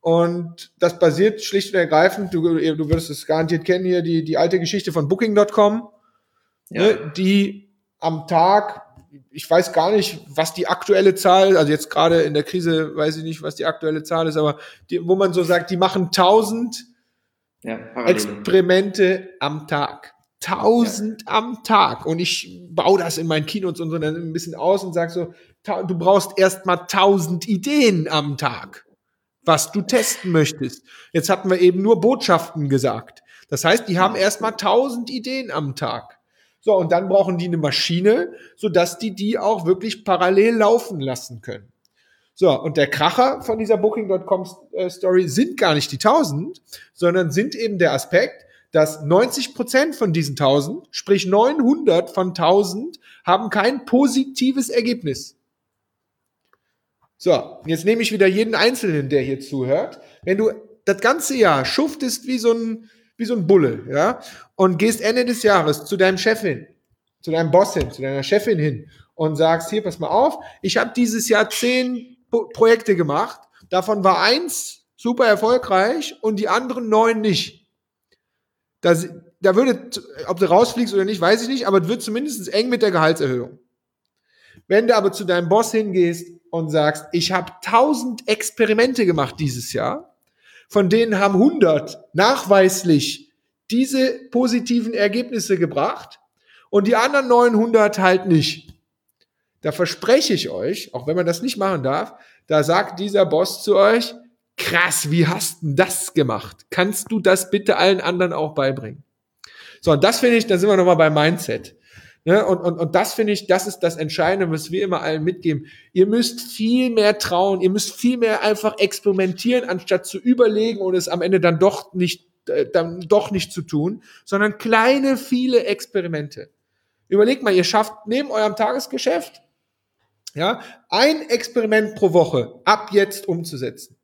[SPEAKER 2] Und das basiert schlicht und ergreifend, du, du würdest es garantiert kennen hier, die, die alte Geschichte von Booking.com, ja. ne, die am Tag, ich weiß gar nicht, was die aktuelle Zahl, also jetzt gerade in der Krise weiß ich nicht, was die aktuelle Zahl ist, aber die, wo man so sagt, die machen 1000 ja, Experimente am Tag. 1000 ja. am Tag. Und ich baue das in meinen Kinos und so dann ein bisschen aus und sage so, du brauchst erst mal 1000 Ideen am Tag, was du testen möchtest. Jetzt hatten wir eben nur Botschaften gesagt. Das heißt, die haben erst mal 1000 Ideen am Tag. So, und dann brauchen die eine Maschine, sodass die die auch wirklich parallel laufen lassen können. So, und der Kracher von dieser Booking.com äh, sind gar nicht die 1000, sondern sind eben der Aspekt, dass 90 Prozent von diesen 1000, sprich 900 von 1000, haben kein positives Ergebnis. So, jetzt nehme ich wieder jeden Einzelnen, der hier zuhört. Wenn du das ganze Jahr schuftest wie so ein, wie so ein Bulle, ja, und gehst Ende des Jahres zu deinem Chef hin, zu deinem Boss hin, zu deiner Chefin hin und sagst, hier, pass mal auf, ich habe dieses Jahr zehn Projekte gemacht, davon war eins super erfolgreich und die anderen neun nicht. Da, da würde, ob du rausfliegst oder nicht, weiß ich nicht, aber es wird zumindest eng mit der Gehaltserhöhung. Wenn du aber zu deinem Boss hingehst und sagst, ich habe tausend Experimente gemacht dieses Jahr, von denen haben 100 nachweislich diese positiven Ergebnisse gebracht und die anderen 900 halt nicht. Da verspreche ich euch, auch wenn man das nicht machen darf, da sagt dieser Boss zu euch, krass, wie hast du das gemacht? Kannst du das bitte allen anderen auch beibringen? So, und das finde ich, da sind wir nochmal bei Mindset. Ne? Und, und, und das finde ich, das ist das Entscheidende, was wir immer allen mitgeben. Ihr müsst viel mehr trauen, ihr müsst viel mehr einfach experimentieren, anstatt zu überlegen und es am Ende dann doch nicht äh, dann doch nicht zu tun, sondern kleine, viele Experimente. Überlegt mal, ihr schafft neben eurem Tagesgeschäft, ja, ein Experiment pro Woche ab jetzt umzusetzen.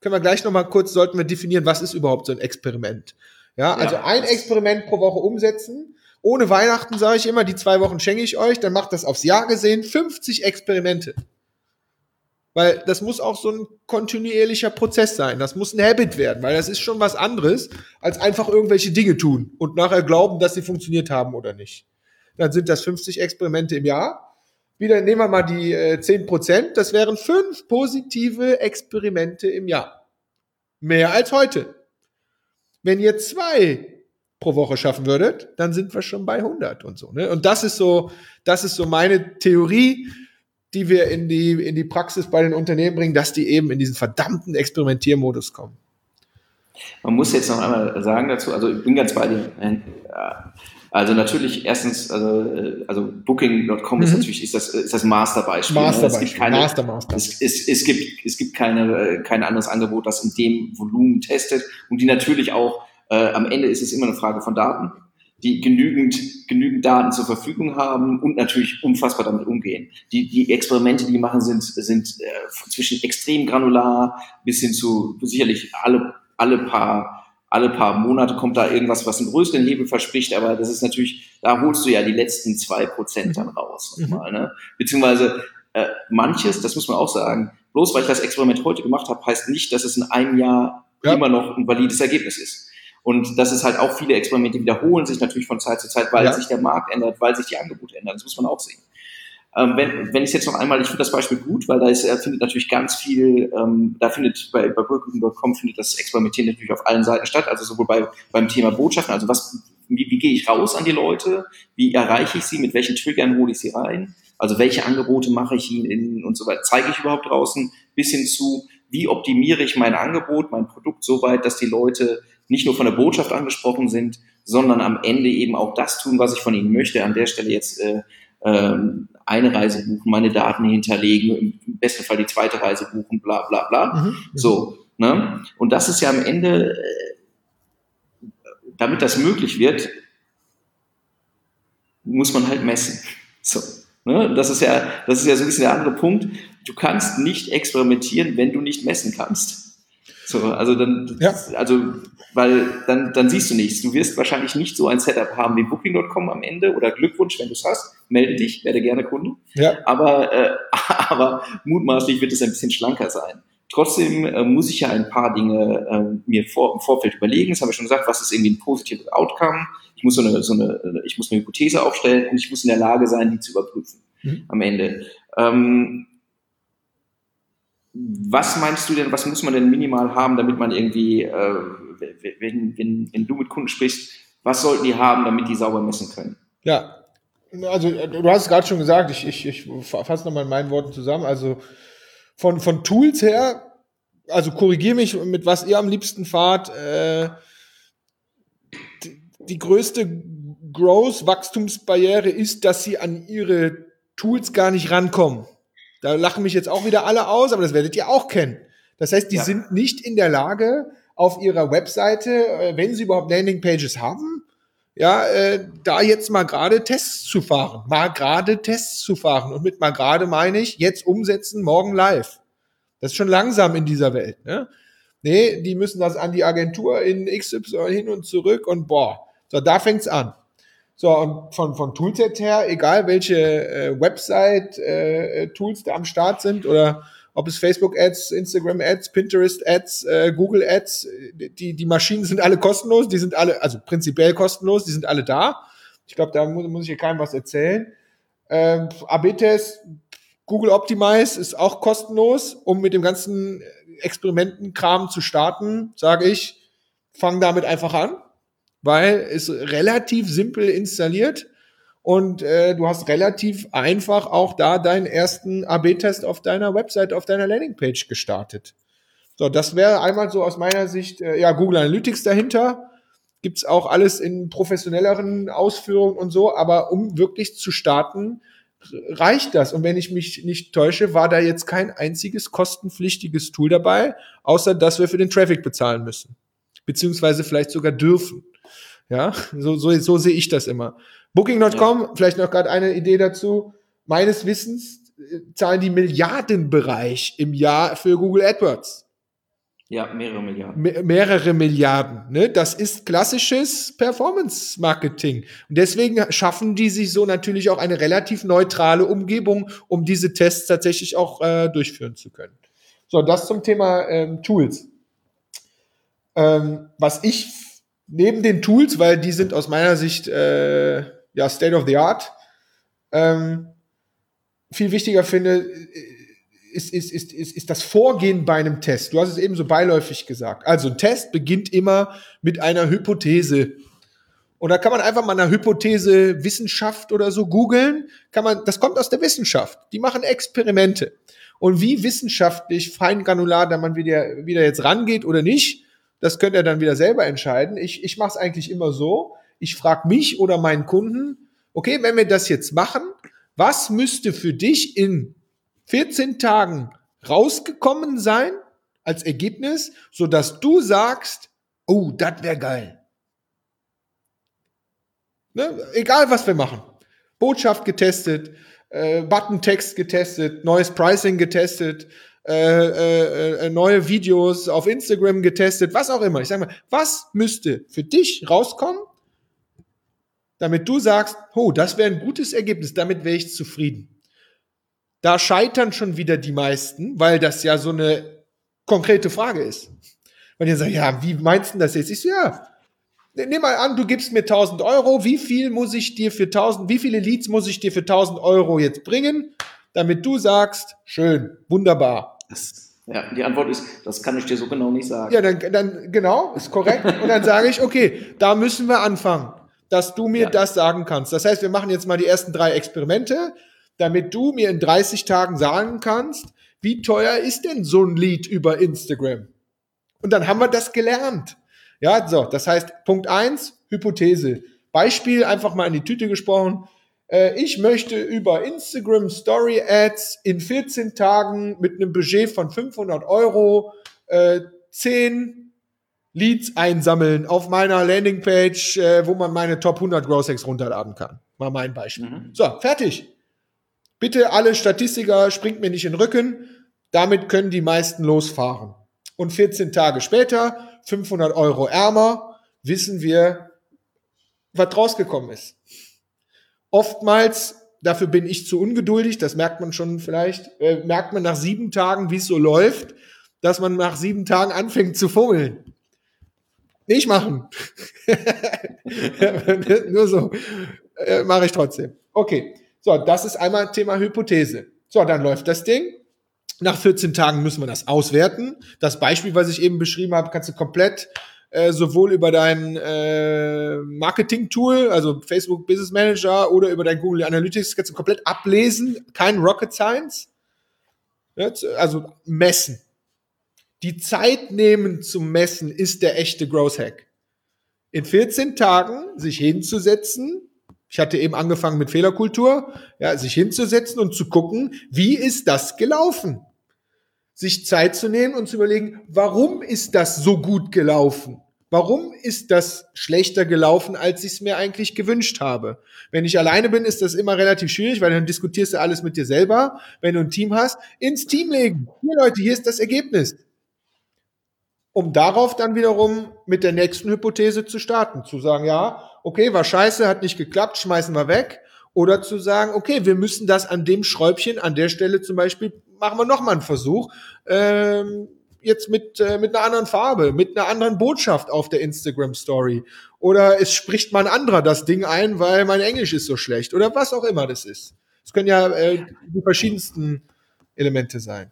[SPEAKER 2] Können wir gleich nochmal kurz, sollten wir definieren, was ist überhaupt so ein Experiment? Ja, also ja, ein Experiment pro Woche umsetzen. Ohne Weihnachten sage ich immer, die zwei Wochen schenke ich euch, dann macht das aufs Jahr gesehen 50 Experimente. Weil das muss auch so ein kontinuierlicher Prozess sein. Das muss ein Habit werden, weil das ist schon was anderes, als einfach irgendwelche Dinge tun und nachher glauben, dass sie funktioniert haben oder nicht. Dann sind das 50 Experimente im Jahr. Wieder nehmen wir mal die äh, 10 Prozent. Das wären fünf positive Experimente im Jahr. Mehr als heute. Wenn ihr zwei pro Woche schaffen würdet, dann sind wir schon bei 100 und so. Ne? Und das ist so, das ist so meine Theorie die wir in die, in die Praxis bei den Unternehmen bringen, dass die eben in diesen verdammten Experimentiermodus kommen.
[SPEAKER 1] Man muss jetzt noch einmal sagen dazu, also ich bin ganz bei dir. Also natürlich erstens, also, also Booking.com mhm. ist natürlich ist das, ist das Masterbeispiel.
[SPEAKER 2] Masterbeispiel.
[SPEAKER 1] Es gibt keine,
[SPEAKER 2] Master, Master.
[SPEAKER 1] Es, es, es, gibt, es gibt keine, kein anderes Angebot, das in dem Volumen testet und die natürlich auch, äh, am Ende ist es immer eine Frage von Daten die genügend, genügend Daten zur Verfügung haben und natürlich unfassbar damit umgehen. Die, die Experimente, die die machen, sind, sind äh, zwischen extrem granular bis hin zu sicherlich alle, alle paar alle paar Monate kommt da irgendwas, was einen größeren Hebel verspricht, aber das ist natürlich, da holst du ja die letzten zwei Prozent dann raus. Mhm. Mal, ne? Beziehungsweise äh, manches, das muss man auch sagen, bloß weil ich das Experiment heute gemacht habe, heißt nicht, dass es in einem Jahr ja. immer noch ein valides Ergebnis ist. Und das ist halt auch viele Experimente wiederholen sich natürlich von Zeit zu Zeit, weil ja. sich der Markt ändert, weil sich die Angebote ändern. Das muss man auch sehen. Ähm, wenn, wenn ich jetzt noch einmal, ich finde das Beispiel gut, weil da ist, er findet natürlich ganz viel, ähm, da findet bei, bei Brooklyn.com findet das Experimentieren natürlich auf allen Seiten statt, also sowohl bei, beim Thema Botschaften, also was, wie, wie gehe ich raus an die Leute, wie erreiche ich sie, mit welchen Triggern hole ich sie rein, also welche Angebote mache ich ihnen und so weiter, zeige ich überhaupt draußen, bis hin zu, wie optimiere ich mein Angebot, mein Produkt so weit, dass die Leute nicht nur von der Botschaft angesprochen sind, sondern am Ende eben auch das tun, was ich von ihnen möchte. An der Stelle jetzt äh, äh, eine Reise buchen, meine Daten hinterlegen, im besten Fall die zweite Reise buchen, bla bla bla. Mhm. So, ne? Und das ist ja am Ende, äh, damit das möglich wird, muss man halt messen. So. Ne? Das ist ja, das ist ja so ein bisschen der andere Punkt. Du kannst nicht experimentieren, wenn du nicht messen kannst. So, also dann, ja. also, weil dann, dann siehst du nichts. Du wirst wahrscheinlich nicht so ein Setup haben wie Booking.com am Ende oder Glückwunsch, wenn du es hast. Melde dich, werde gerne Kunde. Ja. Aber, äh, *laughs* aber mutmaßlich wird es ein bisschen schlanker sein. Trotzdem äh, muss ich ja ein paar Dinge äh, mir vor, im Vorfeld überlegen. Das habe ich schon gesagt, was ist irgendwie ein positives Outcome? Ich muss so eine, so eine, ich muss eine Hypothese aufstellen und ich muss in der Lage sein, die zu überprüfen mhm. am Ende. Ähm, was meinst du denn, was muss man denn minimal haben, damit man irgendwie, äh, wenn, wenn, wenn du mit Kunden sprichst, was sollten die haben, damit die sauber messen können?
[SPEAKER 2] Ja, also du hast es gerade schon gesagt, ich, ich, ich fasse nochmal in meinen Worten zusammen. Also von, von Tools her, also korrigiere mich, mit was ihr am liebsten fahrt. Äh, die, die größte Growth-Wachstumsbarriere ist, dass sie an ihre Tools gar nicht rankommen. Da lachen mich jetzt auch wieder alle aus, aber das werdet ihr auch kennen. Das heißt, die ja. sind nicht in der Lage, auf ihrer Webseite, äh, wenn sie überhaupt Landingpages haben, ja, äh, da jetzt mal gerade Tests zu fahren, mal gerade Tests zu fahren. Und mit mal gerade meine ich, jetzt umsetzen, morgen live. Das ist schon langsam in dieser Welt. Ne? Nee, die müssen das an die Agentur in XY hin und zurück und boah, so, da fängt's an. So, und von, von Toolset her, egal welche äh, Website-Tools äh, da am Start sind oder ob es Facebook-Ads, Instagram-Ads, Pinterest-Ads, äh, Google-Ads, die, die Maschinen sind alle kostenlos, die sind alle, also prinzipiell kostenlos, die sind alle da. Ich glaube, da muss, muss ich hier keinem was erzählen. Ähm, AB-Test, Google Optimize ist auch kostenlos, um mit dem ganzen Experimentenkram zu starten, sage ich, fang damit einfach an, weil es relativ simpel installiert und äh, du hast relativ einfach auch da deinen ersten AB-Test auf deiner Website, auf deiner Landingpage gestartet. So, das wäre einmal so aus meiner Sicht, äh, ja, Google Analytics dahinter. Gibt's auch alles in professionelleren Ausführungen und so, aber um wirklich zu starten, reicht das. Und wenn ich mich nicht täusche, war da jetzt kein einziges kostenpflichtiges Tool dabei, außer dass wir für den Traffic bezahlen müssen. Beziehungsweise vielleicht sogar dürfen. Ja, so, so, so sehe ich das immer. Booking.com, ja. vielleicht noch gerade eine Idee dazu. Meines Wissens äh, zahlen die Milliardenbereich im Jahr für Google AdWords.
[SPEAKER 1] Ja, mehrere Milliarden.
[SPEAKER 2] Me mehrere Milliarden. Ne? Das ist klassisches Performance-Marketing. Und deswegen schaffen die sich so natürlich auch eine relativ neutrale Umgebung, um diese Tests tatsächlich auch äh, durchführen zu können. So, das zum Thema ähm, Tools. Ähm, was ich neben den Tools, weil die sind aus meiner Sicht äh, ja, State of the Art. Ähm, viel wichtiger finde, ist, ist, ist, ist, ist das Vorgehen bei einem Test. Du hast es eben so beiläufig gesagt. Also ein Test beginnt immer mit einer Hypothese. Und da kann man einfach mal eine Hypothese Wissenschaft oder so googeln. Kann man, das kommt aus der Wissenschaft. Die machen Experimente. Und wie wissenschaftlich feingranular da man wieder, wieder jetzt rangeht oder nicht, das könnt ihr dann wieder selber entscheiden. Ich, ich mache es eigentlich immer so ich frage mich oder meinen Kunden, okay, wenn wir das jetzt machen, was müsste für dich in 14 Tagen rausgekommen sein als Ergebnis, so dass du sagst, oh, das wäre geil. Ne? Egal, was wir machen. Botschaft getestet, äh, Button-Text getestet, neues Pricing getestet, äh, äh, äh, neue Videos auf Instagram getestet, was auch immer. Ich sage mal, was müsste für dich rauskommen, damit du sagst, oh, das wäre ein gutes Ergebnis, damit wäre ich zufrieden. Da scheitern schon wieder die meisten, weil das ja so eine konkrete Frage ist. Weil die sagen, ja, wie meinst du das jetzt? Ich so, ja, nimm mal an, du gibst mir 1000 Euro, wie viel muss ich dir für 1000, wie viele Leads muss ich dir für 1000 Euro jetzt bringen, damit du sagst, schön, wunderbar.
[SPEAKER 1] Das, ja, die Antwort ist, das kann ich dir so genau nicht sagen.
[SPEAKER 2] Ja, dann, dann genau, ist korrekt. Und dann sage ich, okay, da müssen wir anfangen dass du mir ja. das sagen kannst. Das heißt, wir machen jetzt mal die ersten drei Experimente, damit du mir in 30 Tagen sagen kannst, wie teuer ist denn so ein Lied über Instagram? Und dann haben wir das gelernt. Ja, so, das heißt, Punkt eins Hypothese. Beispiel, einfach mal in die Tüte gesprochen. Äh, ich möchte über Instagram Story Ads in 14 Tagen mit einem Budget von 500 Euro äh, 10 Leads einsammeln auf meiner Landingpage, äh, wo man meine Top 100 Growth Hacks runterladen kann. Mal mein Beispiel. Mhm. So, fertig. Bitte alle Statistiker, springt mir nicht in den Rücken. Damit können die meisten losfahren. Und 14 Tage später, 500 Euro ärmer, wissen wir, was rausgekommen ist. Oftmals, dafür bin ich zu ungeduldig, das merkt man schon vielleicht, äh, merkt man nach sieben Tagen, wie es so läuft dass man nach sieben Tagen anfängt zu fummeln. Nicht machen. *laughs* Nur so. Äh, Mache ich trotzdem. Okay. So, das ist einmal Thema Hypothese. So, dann läuft das Ding. Nach 14 Tagen müssen wir das auswerten. Das Beispiel, was ich eben beschrieben habe, kannst du komplett äh, sowohl über dein äh, Marketing-Tool, also Facebook Business Manager oder über dein Google Analytics, kannst du komplett ablesen. Kein Rocket Science. Also messen. Die Zeit nehmen zum Messen ist der echte Growth Hack. In 14 Tagen sich hinzusetzen, ich hatte eben angefangen mit Fehlerkultur, ja, sich hinzusetzen und zu gucken, wie ist das gelaufen? Sich Zeit zu nehmen und zu überlegen, warum ist das so gut gelaufen? Warum ist das schlechter gelaufen, als ich es mir eigentlich gewünscht habe? Wenn ich alleine bin, ist das immer relativ schwierig, weil dann diskutierst du alles mit dir selber. Wenn du ein Team hast, ins Team legen. Hier Leute, hier ist das Ergebnis. Um darauf dann wiederum mit der nächsten Hypothese zu starten. Zu sagen, ja, okay, war scheiße, hat nicht geklappt, schmeißen wir weg. Oder zu sagen, okay, wir müssen das an dem Schräubchen, an der Stelle zum Beispiel, machen wir nochmal einen Versuch. Ähm, jetzt mit, äh, mit einer anderen Farbe, mit einer anderen Botschaft auf der Instagram Story. Oder es spricht mal ein anderer das Ding ein, weil mein Englisch ist so schlecht. Oder was auch immer das ist. Es können ja äh, die verschiedensten Elemente sein.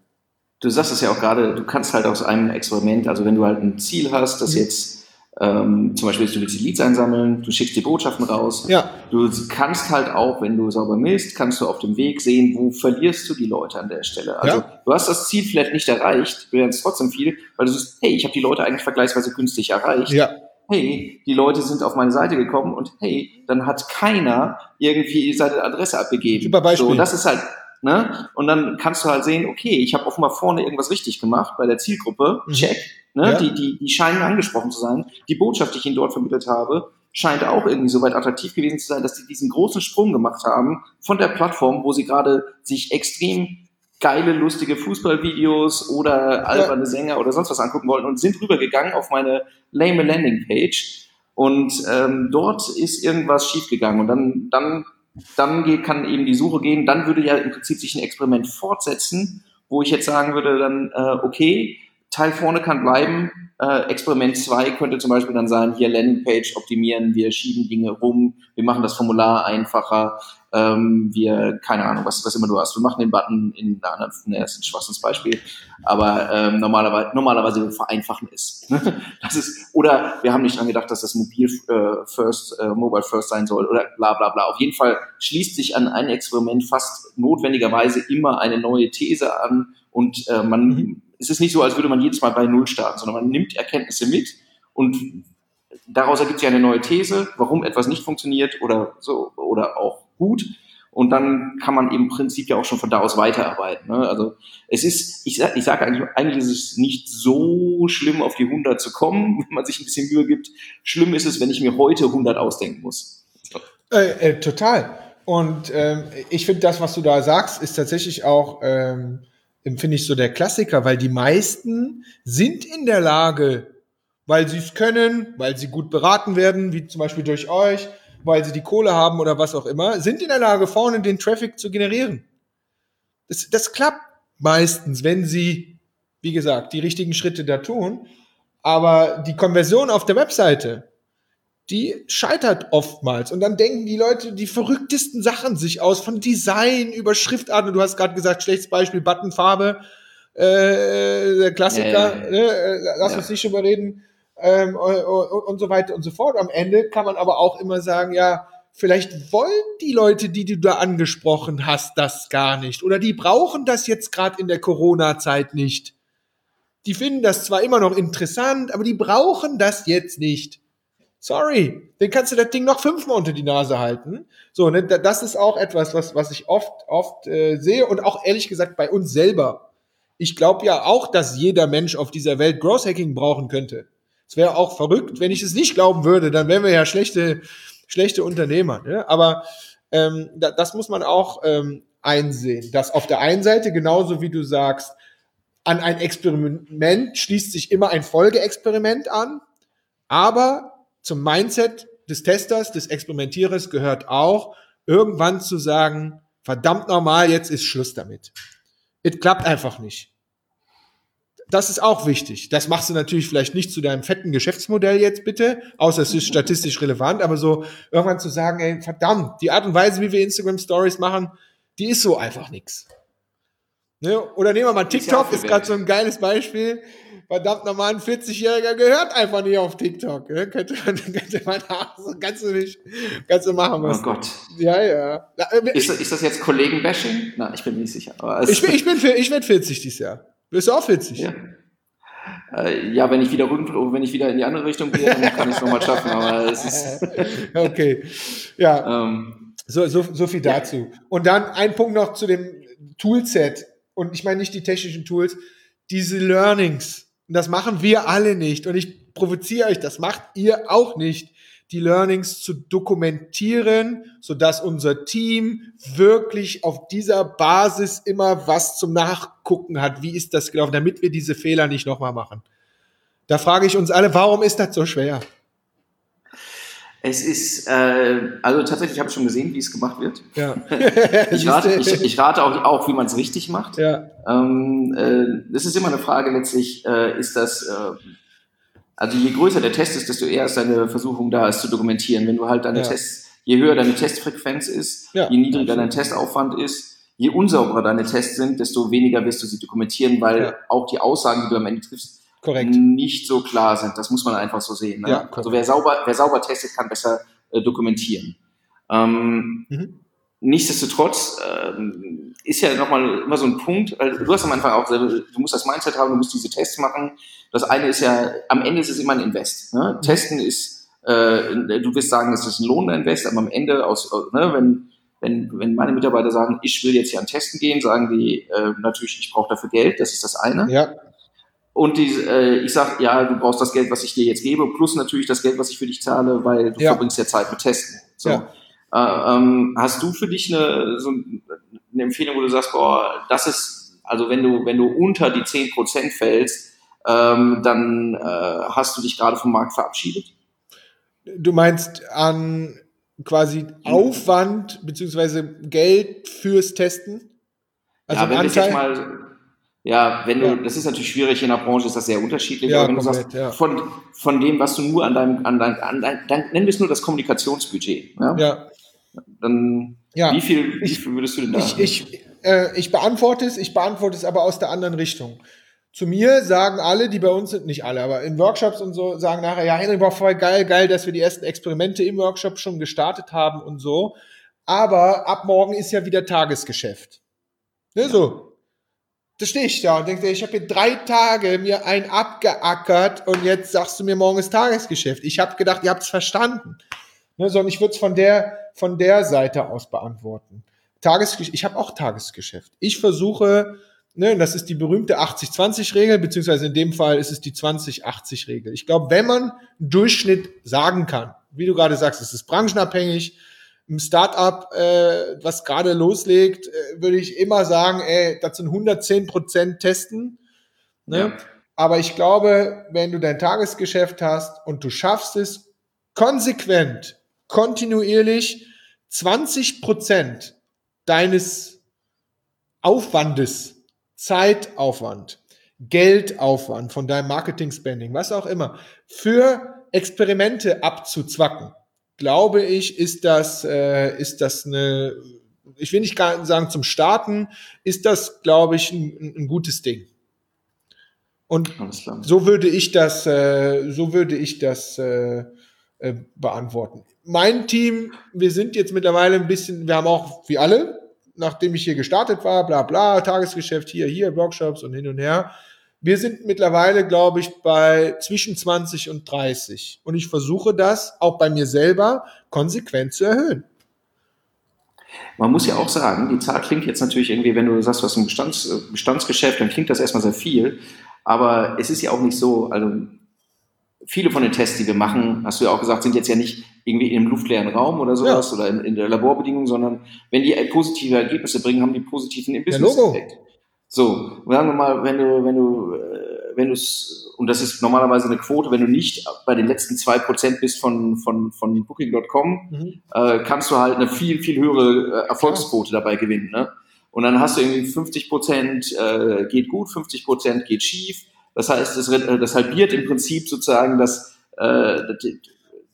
[SPEAKER 1] Du sagst es ja auch gerade, du kannst halt aus einem Experiment, also wenn du halt ein Ziel hast, das mhm. jetzt ähm, zum Beispiel, du willst die Leads einsammeln, du schickst die Botschaften raus.
[SPEAKER 2] Ja.
[SPEAKER 1] Du kannst halt auch, wenn du sauber misst, kannst du auf dem Weg sehen, wo verlierst du die Leute an der Stelle. Also ja. du hast das Ziel vielleicht nicht erreicht, du lernst trotzdem viel, weil du siehst, hey, ich habe die Leute eigentlich vergleichsweise günstig erreicht.
[SPEAKER 2] Ja.
[SPEAKER 1] Hey, die Leute sind auf meine Seite gekommen und hey, dann hat keiner irgendwie seine Adresse abgegeben.
[SPEAKER 2] Super Beispiel.
[SPEAKER 1] So, das ist halt Ne? Und dann kannst du halt sehen, okay, ich habe offenbar vorne irgendwas richtig gemacht bei der Zielgruppe, mhm. check. Ne? Ja. Die, die, die scheinen angesprochen zu sein. Die Botschaft, die ich ihnen dort vermittelt habe, scheint auch irgendwie so weit attraktiv gewesen zu sein, dass sie diesen großen Sprung gemacht haben von der Plattform, wo sie gerade sich extrem geile, lustige Fußballvideos oder alberne ja. Sänger oder sonst was angucken wollten und sind rübergegangen auf meine lame Landingpage. Und ähm, dort ist irgendwas schiefgegangen. Und dann, dann dann geht, kann eben die Suche gehen. Dann würde ja im Prinzip sich ein Experiment fortsetzen, wo ich jetzt sagen würde, dann, äh, okay, Teil vorne kann bleiben. Äh, Experiment 2 könnte zum Beispiel dann sein, hier Landingpage optimieren, wir schieben Dinge rum, wir machen das Formular einfacher, ähm, wir, keine Ahnung, was, was immer du hast. Wir machen den Button in einer anderen, ne, das ist ein Schwachsinnsbeispiel, aber ähm, normalerweise, normalerweise vereinfachen es. *laughs* das ist, oder wir haben nicht dran gedacht, dass das Mobil äh, First, äh, Mobile First sein soll oder bla bla bla. Auf jeden Fall schließt sich an ein Experiment fast notwendigerweise immer eine neue These an und äh, man, mhm. es ist nicht so, als würde man jedes Mal bei Null starten, sondern man nimmt Erkenntnisse mit und daraus ergibt sich eine neue These, warum etwas nicht funktioniert oder so oder auch gut. Und dann kann man im Prinzip ja auch schon von da aus weiterarbeiten. Ne? Also es ist, ich, ich sage eigentlich, eigentlich ist es nicht so schlimm, auf die 100 zu kommen, *laughs* wenn man sich ein bisschen Mühe gibt. Schlimm ist es, wenn ich mir heute 100 ausdenken muss.
[SPEAKER 2] Äh, äh, total. Und ähm, ich finde, das, was du da sagst, ist tatsächlich auch, ähm, finde ich, so der Klassiker, weil die meisten sind in der Lage, weil sie es können, weil sie gut beraten werden, wie zum Beispiel durch euch, weil sie die Kohle haben oder was auch immer, sind in der Lage, vorne den Traffic zu generieren. Das, das klappt meistens, wenn sie, wie gesagt, die richtigen Schritte da tun. Aber die Konversion auf der Webseite, die scheitert oftmals. Und dann denken die Leute die verrücktesten Sachen sich aus, von Design über Schriftarten. Du hast gerade gesagt, schlechtes Beispiel, Buttonfarbe, äh, der Klassiker, ja, ja, ja. Ne? Äh, lass uns nicht drüber reden ähm, und, und so weiter und so fort. Am Ende kann man aber auch immer sagen, ja, vielleicht wollen die Leute, die du da angesprochen hast, das gar nicht. Oder die brauchen das jetzt gerade in der Corona-Zeit nicht. Die finden das zwar immer noch interessant, aber die brauchen das jetzt nicht. Sorry, den kannst du das Ding noch fünfmal unter die Nase halten. So, ne, das ist auch etwas, was, was ich oft, oft äh, sehe und auch ehrlich gesagt bei uns selber. Ich glaube ja auch, dass jeder Mensch auf dieser Welt Growth Hacking brauchen könnte. Es wäre auch verrückt, wenn ich es nicht glauben würde, dann wären wir ja schlechte, schlechte Unternehmer. Ne? Aber ähm, da, das muss man auch ähm, einsehen, dass auf der einen Seite, genauso wie du sagst, an ein Experiment schließt sich immer ein Folgeexperiment an, aber zum Mindset des Testers, des Experimentierers gehört auch, irgendwann zu sagen, verdammt normal, jetzt ist Schluss damit. Es klappt einfach nicht das ist auch wichtig. Das machst du natürlich vielleicht nicht zu deinem fetten Geschäftsmodell jetzt bitte, außer es ist statistisch relevant, aber so irgendwann zu sagen, ey, verdammt, die Art und Weise, wie wir Instagram Stories machen, die ist so einfach nix. Ne? Oder nehmen wir mal TikTok, ist, gerade so ein geiles Beispiel. Verdammt nochmal, ein 40-Jähriger gehört einfach nicht auf TikTok. Ne? Könnte, *laughs* könnte man so, kannst du nicht, kannst du machen.
[SPEAKER 1] Was oh Gott.
[SPEAKER 2] Ja, ja.
[SPEAKER 1] Äh, ist, ist das jetzt Kollegen-Bashing? Nein, ich bin nicht sicher.
[SPEAKER 2] ich bin, ich bin, ich werde 40 dieses Jahr. Bist du auch 40?
[SPEAKER 1] Ja. Äh, ja, wenn ich wieder wenn ich wieder in die andere Richtung gehe, dann kann ich es nochmal schaffen, aber es ist. *laughs*
[SPEAKER 2] okay. Ja. Ähm, so, so, so viel dazu. Ja. Und dann ein Punkt noch zu dem Toolset. Und ich meine nicht die technischen Tools, diese Learnings. Und das machen wir alle nicht. Und ich provoziere euch, das macht ihr auch nicht die Learnings zu dokumentieren, sodass unser Team wirklich auf dieser Basis immer was zum Nachgucken hat. Wie ist das gelaufen, damit wir diese Fehler nicht nochmal machen? Da frage ich uns alle, warum ist das so schwer?
[SPEAKER 1] Es ist, äh, also tatsächlich habe ich schon gesehen, wie es gemacht wird.
[SPEAKER 2] Ja. *laughs*
[SPEAKER 1] ich, rate, ich, ich, rate auch, auch wie man es richtig macht.
[SPEAKER 2] Ja.
[SPEAKER 1] Ähm, äh, ist immer eine Frage letztlich, äh, ist das äh, also je größer der Test ist, desto eher ist deine Versuchung da, es zu dokumentieren. Wenn du halt deine ja. Tests, je höher deine Testfrequenz ist, ja, je niedriger absolut. dein Testaufwand ist, je unsauberer deine Tests sind, desto weniger wirst du sie dokumentieren, weil ja. auch die Aussagen, die du am Ende triffst,
[SPEAKER 2] Korrekt.
[SPEAKER 1] nicht so klar sind. Das muss man einfach so sehen. Ne? Also wer sauber, wer sauber testet, kann besser äh, dokumentieren. Ähm, mhm. Nichtsdestotrotz ähm, ist ja nochmal immer so ein Punkt, du hast am Anfang auch, du musst das Mindset haben, du musst diese Tests machen. Das eine ist ja, am Ende ist es immer ein Invest. Ne? Testen ist, äh, du wirst sagen, es ist ein lohnender Invest, aber am Ende, aus, ne, wenn, wenn, wenn meine Mitarbeiter sagen, ich will jetzt hier an Testen gehen, sagen die äh, natürlich, ich brauche dafür Geld, das ist das eine.
[SPEAKER 2] Ja.
[SPEAKER 1] Und die, äh, ich sage, ja, du brauchst das Geld, was ich dir jetzt gebe, plus natürlich das Geld, was ich für dich zahle, weil du ja. verbringst ja Zeit mit Testen. So. Ja. Äh, ähm, hast du für dich eine, so eine Empfehlung, wo du sagst, boah, das ist, also wenn du, wenn du unter die 10% fällst, ähm, dann äh, hast du dich gerade vom Markt verabschiedet?
[SPEAKER 2] Du meinst an quasi Aufwand beziehungsweise Geld fürs Testen?
[SPEAKER 1] Also ja, wenn Anteil? jetzt mal, ja, wenn du, ja. das ist natürlich schwierig, in der Branche ist das sehr unterschiedlich,
[SPEAKER 2] ja,
[SPEAKER 1] aber wenn
[SPEAKER 2] komplett,
[SPEAKER 1] du sagst, ja. von, von dem, was du nur an deinem, an dein, an dein, dann nennen wir es nur das Kommunikationsbudget.
[SPEAKER 2] Ja.
[SPEAKER 1] Dann
[SPEAKER 2] ja.
[SPEAKER 1] wie, viel, wie viel würdest du denn da?
[SPEAKER 2] Ich, ich, äh, ich beantworte es, ich beantworte es aber aus der anderen Richtung. Zu mir sagen alle, die bei uns sind, nicht alle, aber in Workshops und so, sagen nachher, ja, Henry, war voll geil, geil, dass wir die ersten Experimente im Workshop schon gestartet haben und so. Aber ab morgen ist ja wieder Tagesgeschäft. Ne, ja. so. Da stehe ich da und denke, ich habe hier drei Tage mir ein abgeackert und jetzt sagst du mir, morgen ist Tagesgeschäft. Ich habe gedacht, ihr habt es verstanden. Ne, sondern ich würde es von der, von der Seite aus beantworten. Tagesgeschäft, ich habe auch Tagesgeschäft. Ich versuche, ne, das ist die berühmte 80-20-Regel, beziehungsweise in dem Fall ist es die 20-80-Regel. Ich glaube, wenn man einen Durchschnitt sagen kann, wie du gerade sagst, es ist branchenabhängig, ein Startup, äh, was gerade loslegt, äh, würde ich immer sagen, ey, das sind 110 Prozent testen. Ne? Ja. Aber ich glaube, wenn du dein Tagesgeschäft hast und du schaffst es konsequent kontinuierlich 20 Prozent deines Aufwandes, Zeitaufwand, Geldaufwand von deinem Marketing-Spending, was auch immer, für Experimente abzuzwacken, glaube ich, ist das, äh, ist das eine, ich will nicht sagen zum Starten, ist das, glaube ich, ein, ein gutes Ding. Und so würde ich das, äh, so würde ich das äh, äh, beantworten mein Team, wir sind jetzt mittlerweile ein bisschen, wir haben auch wie alle, nachdem ich hier gestartet war, bla bla, Tagesgeschäft hier, hier, Workshops und hin und her. Wir sind mittlerweile, glaube ich, bei zwischen 20 und 30. Und ich versuche das auch bei mir selber konsequent zu erhöhen.
[SPEAKER 1] Man muss ja auch sagen, die Zahl klingt jetzt natürlich irgendwie, wenn du sagst, du hast ein Bestands, Bestandsgeschäft, dann klingt das erstmal sehr viel. Aber es ist ja auch nicht so, also viele von den Tests, die wir machen, hast du ja auch gesagt, sind jetzt ja nicht irgendwie in einem luftleeren Raum oder sowas ja. oder in, in, der Laborbedingung, sondern wenn die positive Ergebnisse bringen, haben die positiven im Business-Effekt. So, sagen wir mal, wenn du, wenn du, äh, wenn du es, und das ist normalerweise eine Quote, wenn du nicht bei den letzten zwei Prozent bist von, von, von Booking.com, mhm. äh, kannst du halt eine viel, viel höhere äh, Erfolgsquote dabei gewinnen. Ne? Und dann hast du irgendwie 50 Prozent äh, geht gut, 50 Prozent geht schief, Das heißt, das, das halbiert im Prinzip sozusagen das, äh,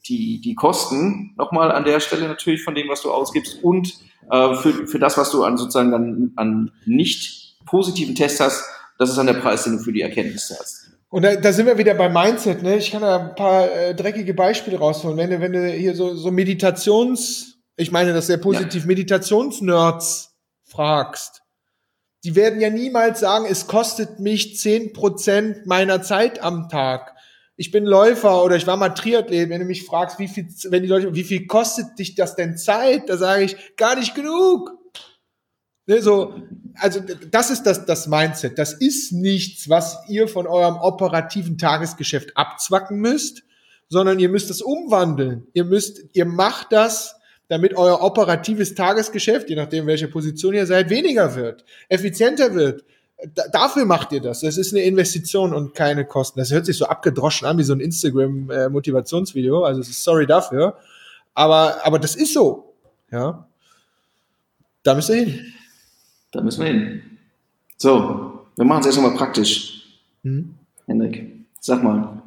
[SPEAKER 1] die, die Kosten nochmal an der Stelle natürlich von dem, was du ausgibst und äh, für, für das, was du an sozusagen dann an nicht positiven Tests hast, das ist dann der Preis, den du für die Erkenntnisse hast.
[SPEAKER 2] Und da, da sind wir wieder beim Mindset, ne? Ich kann da ein paar äh, dreckige Beispiele rausholen. Wenn du, wenn du hier so, so Meditations, ich meine das sehr positiv, ja. Meditationsnerds fragst, die werden ja niemals sagen, es kostet mich zehn Prozent meiner Zeit am Tag. Ich bin Läufer oder ich war mal Triathlet. Wenn du mich fragst, wie viel, wenn die Leute, wie viel kostet dich das denn Zeit? Da sage ich, gar nicht genug. Ne, so, also das ist das, das Mindset. Das ist nichts, was ihr von eurem operativen Tagesgeschäft abzwacken müsst, sondern ihr müsst es umwandeln. Ihr müsst, ihr macht das, damit euer operatives Tagesgeschäft, je nachdem welche Position ihr seid, weniger wird, effizienter wird. Da, dafür macht ihr das. Das ist eine Investition und keine Kosten. Das hört sich so abgedroschen an wie so ein Instagram-Motivationsvideo. Also sorry dafür. Aber, aber das ist so. Ja. Da müsst ihr hin.
[SPEAKER 1] Da müssen wir hin. So, wir machen es erst mal praktisch. Mhm. Hendrik, sag mal,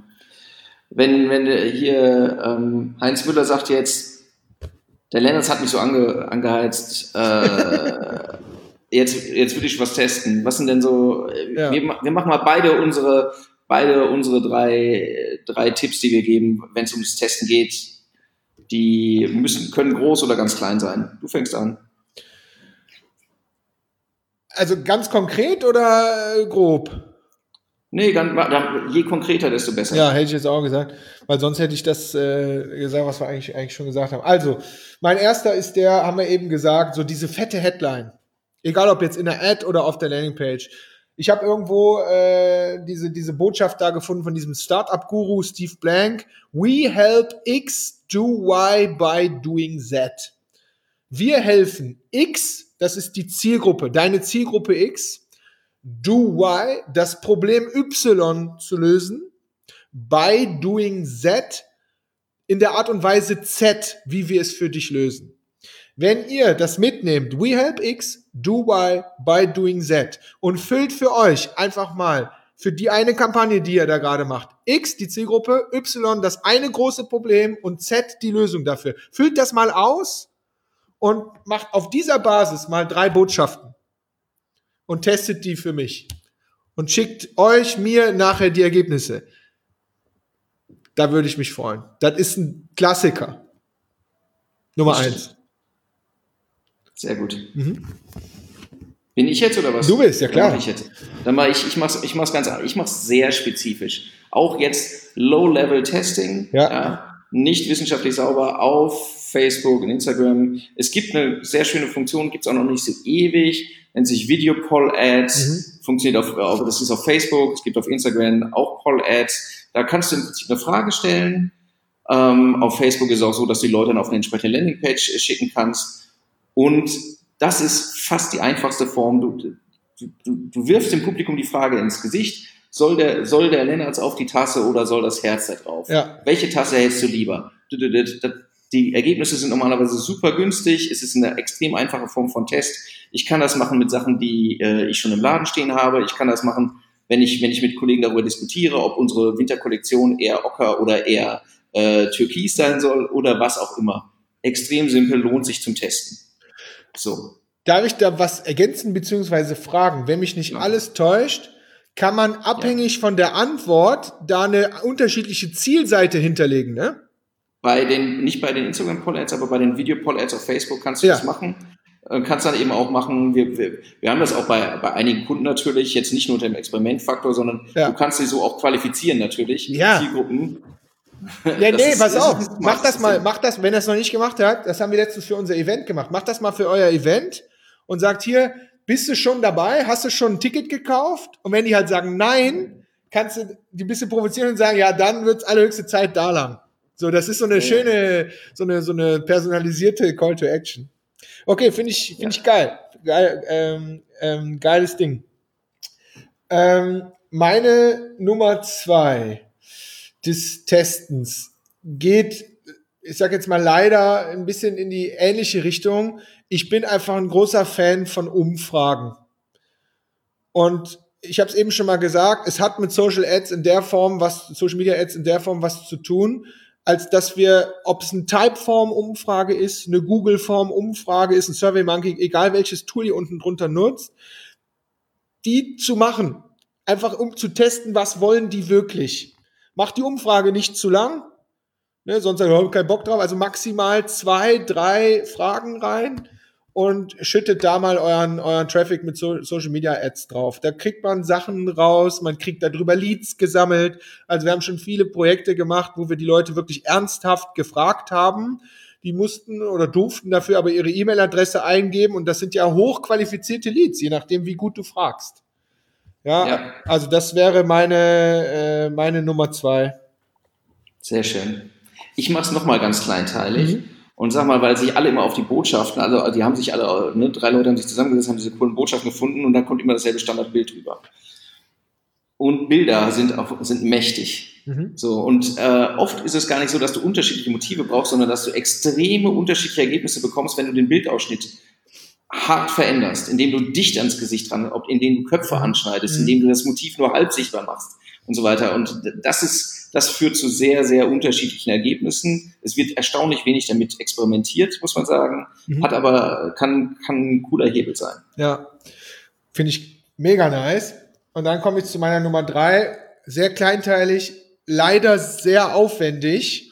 [SPEAKER 1] wenn, wenn hier ähm, Heinz Müller sagt jetzt, der Lennart hat mich so ange, angeheizt, äh, *laughs* jetzt, jetzt würde ich was testen. Was sind denn so, ja. wir, wir machen mal beide unsere, beide unsere drei, drei Tipps, die wir geben, wenn es ums Testen geht. Die müssen, können groß oder ganz klein sein. Du fängst an.
[SPEAKER 2] Also ganz konkret oder äh, grob?
[SPEAKER 1] Nee, ganz, je konkreter, desto besser.
[SPEAKER 2] Ja, hätte ich jetzt auch gesagt, weil sonst hätte ich das äh, gesagt, was wir eigentlich, eigentlich schon gesagt haben. Also, mein erster ist der, haben wir eben gesagt, so diese fette Headline. Egal ob jetzt in der Ad oder auf der Landingpage. Ich habe irgendwo äh, diese, diese Botschaft da gefunden von diesem Startup-Guru Steve Blank. We help X do Y by doing Z. Wir helfen X das ist die Zielgruppe, deine Zielgruppe X, do Y, das Problem Y zu lösen, by doing Z in der Art und Weise Z, wie wir es für dich lösen. Wenn ihr das mitnehmt, we help X, do Y by doing Z und füllt für euch einfach mal für die eine Kampagne, die ihr da gerade macht. X, die Zielgruppe, Y, das eine große Problem und Z, die Lösung dafür. Füllt das mal aus und macht auf dieser Basis mal drei Botschaften und testet die für mich und schickt euch mir nachher die Ergebnisse. Da würde ich mich freuen. Das ist ein Klassiker. Nummer eins.
[SPEAKER 1] Sehr gut. Mhm. Bin ich jetzt oder was?
[SPEAKER 2] Du bist, ja klar.
[SPEAKER 1] Dann mach ich jetzt. Dann mache ich, ich mach's, ich mach's ganz, ich mach's sehr spezifisch. Auch jetzt Low-Level-Testing.
[SPEAKER 2] Ja. ja.
[SPEAKER 1] Nicht wissenschaftlich sauber auf Facebook und Instagram. Es gibt eine sehr schöne Funktion, gibt es auch noch nicht so ewig, nennt sich Video Poll Ads, mhm. funktioniert auf, auf, das ist auf Facebook, es gibt auf Instagram auch Poll Ads. Da kannst du im Prinzip eine Frage stellen. Ähm, auf Facebook ist es auch so, dass du die Leute dann auf eine entsprechende Landingpage schicken kannst. Und das ist fast die einfachste Form. Du, du, du, wirfst dem Publikum die Frage ins Gesicht. Soll der, soll der Lennartz auf die Tasse oder soll das Herz da drauf?
[SPEAKER 2] Ja.
[SPEAKER 1] Welche Tasse hältst du lieber? Die Ergebnisse sind normalerweise super günstig. Es ist eine extrem einfache Form von Test. Ich kann das machen mit Sachen, die äh, ich schon im Laden stehen habe. Ich kann das machen, wenn ich, wenn ich mit Kollegen darüber diskutiere, ob unsere Winterkollektion eher Ocker oder eher äh, Türkis sein soll oder was auch immer. Extrem simpel, lohnt sich zum Testen. So.
[SPEAKER 2] Darf ich da was ergänzen bzw. fragen? Wenn mich nicht ja. alles täuscht, kann man abhängig ja. von der Antwort da eine unterschiedliche Zielseite hinterlegen, ne?
[SPEAKER 1] Bei den, nicht bei den Instagram Poll Ads, aber bei den Video Poll Ads auf Facebook kannst du ja. das machen. Äh, kannst dann eben auch machen, wir, wir, wir haben das auch bei, bei einigen Kunden natürlich, jetzt nicht nur unter dem Experimentfaktor, sondern ja. du kannst sie so auch qualifizieren natürlich.
[SPEAKER 2] Ja.
[SPEAKER 1] Zielgruppen. *laughs*
[SPEAKER 2] Ja, nee, ist, pass auf, mach das mal, mach das, wenn es noch nicht gemacht hat, das haben wir letztens für unser Event gemacht, mach das mal für euer Event und sagt hier, bist du schon dabei, hast du schon ein Ticket gekauft? Und wenn die halt sagen nein, kannst du die ein bisschen provozieren und sagen, ja, dann wird's allerhöchste Zeit da lang. So, das ist so eine ja. schöne, so eine, so eine personalisierte Call to Action. Okay, finde ich, finde ja. ich geil. Geil, ähm, ähm, geiles Ding. Ähm, meine Nummer zwei des Testens geht, ich sag jetzt mal leider ein bisschen in die ähnliche Richtung. Ich bin einfach ein großer Fan von Umfragen. Und ich habe es eben schon mal gesagt, es hat mit Social Ads in der Form was, Social Media Ads in der Form was zu tun, als dass wir, ob es eine Typeform-Umfrage ist, eine Google-Form-Umfrage ist, ein Survey Monkey, egal welches Tool ihr unten drunter nutzt, die zu machen, einfach um zu testen, was wollen die wirklich. Macht die Umfrage nicht zu lang, ne, sonst haben wir keinen Bock drauf, also maximal zwei, drei Fragen rein und schüttet da mal euren, euren Traffic mit so Social Media Ads drauf. Da kriegt man Sachen raus, man kriegt darüber Leads gesammelt. Also wir haben schon viele Projekte gemacht, wo wir die Leute wirklich ernsthaft gefragt haben. Die mussten oder durften dafür aber ihre E-Mail-Adresse eingeben und das sind ja hochqualifizierte Leads, je nachdem, wie gut du fragst. Ja, ja. also das wäre meine, äh, meine Nummer zwei.
[SPEAKER 1] Sehr schön. Ich mache es nochmal ganz kleinteilig. Mhm. Und sag mal, weil sich alle immer auf die Botschaften, also die haben sich alle, ne, drei Leute haben sich zusammengesetzt, haben diese coolen Botschaften gefunden und dann kommt immer dasselbe Standardbild rüber. Und Bilder sind auch, sind mächtig. Mhm. So, und äh, oft ist es gar nicht so, dass du unterschiedliche Motive brauchst, sondern dass du extreme unterschiedliche Ergebnisse bekommst, wenn du den Bildausschnitt hart veränderst, indem du dicht ans Gesicht ran, indem du Köpfe anschneidest, mhm. indem du das Motiv nur halb sichtbar machst und so weiter. Und das ist, das führt zu sehr, sehr unterschiedlichen Ergebnissen. Es wird erstaunlich wenig damit experimentiert, muss man sagen, mhm. hat aber, kann, kann ein cooler Hebel sein.
[SPEAKER 2] Ja, finde ich mega nice. Und dann komme ich zu meiner Nummer drei. Sehr kleinteilig, leider sehr aufwendig,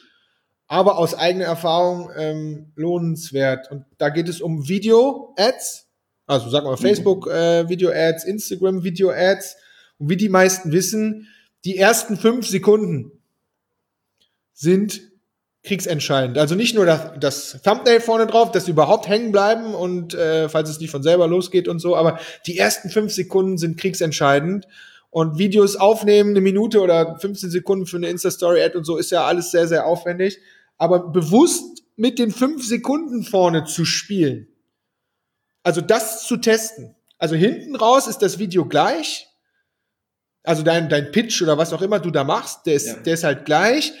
[SPEAKER 2] aber aus eigener Erfahrung ähm, lohnenswert. Und da geht es um Video-Ads, also sagen wir mhm. Facebook-Video-Ads, äh, Instagram-Video-Ads. Und wie die meisten wissen, die ersten fünf Sekunden sind kriegsentscheidend. Also nicht nur das, das Thumbnail vorne drauf, dass sie überhaupt hängen bleiben und äh, falls es nicht von selber losgeht und so, aber die ersten fünf Sekunden sind kriegsentscheidend. Und Videos aufnehmen, eine Minute oder 15 Sekunden für eine Insta-Story-Ad und so, ist ja alles sehr, sehr aufwendig. Aber bewusst mit den fünf Sekunden vorne zu spielen, also das zu testen. Also hinten raus ist das Video gleich, also dein, dein Pitch oder was auch immer du da machst, der ist, ja. der ist halt gleich,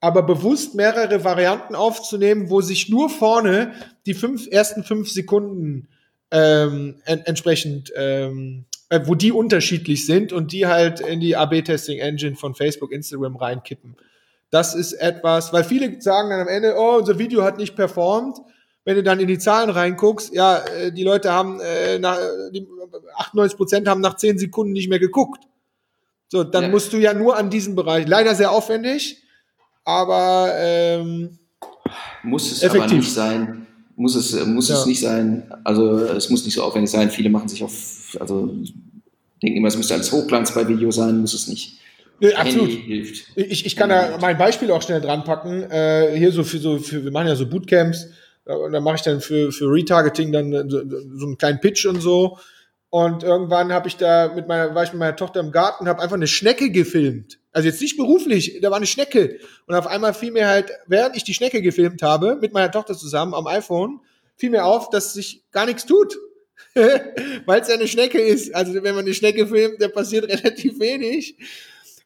[SPEAKER 2] aber bewusst mehrere Varianten aufzunehmen, wo sich nur vorne die fünf, ersten fünf Sekunden ähm, en entsprechend, ähm, äh, wo die unterschiedlich sind und die halt in die AB-Testing-Engine von Facebook, Instagram reinkippen. Das ist etwas, weil viele sagen dann am Ende, oh, unser Video hat nicht performt. Wenn du dann in die Zahlen reinguckst, ja, äh, die Leute haben, äh, nach, die 98 Prozent haben nach zehn Sekunden nicht mehr geguckt. So, dann ja. musst du ja nur an diesem Bereich. Leider sehr aufwendig, aber ähm,
[SPEAKER 1] muss es effektiv. aber nicht sein. Muss es, muss ja. es nicht sein. Also es muss nicht so aufwendig sein. Viele machen sich auf, also denken immer, es müsste als Hochglanz bei Video sein, muss es nicht.
[SPEAKER 2] Nee, absolut. Hilft. Ich, ich kann da mein Beispiel auch schnell dran packen. Äh, hier so für so, für, wir machen ja so Bootcamps, und dann mache ich dann für, für Retargeting dann so, so einen kleinen Pitch und so. Und irgendwann habe ich da mit meiner, war ich mit meiner Tochter im Garten, habe einfach eine Schnecke gefilmt. Also jetzt nicht beruflich, da war eine Schnecke. Und auf einmal fiel mir halt, während ich die Schnecke gefilmt habe, mit meiner Tochter zusammen am iPhone, fiel mir auf, dass sich gar nichts tut. *laughs* Weil es ja eine Schnecke ist. Also wenn man eine Schnecke filmt, da passiert *laughs* relativ wenig.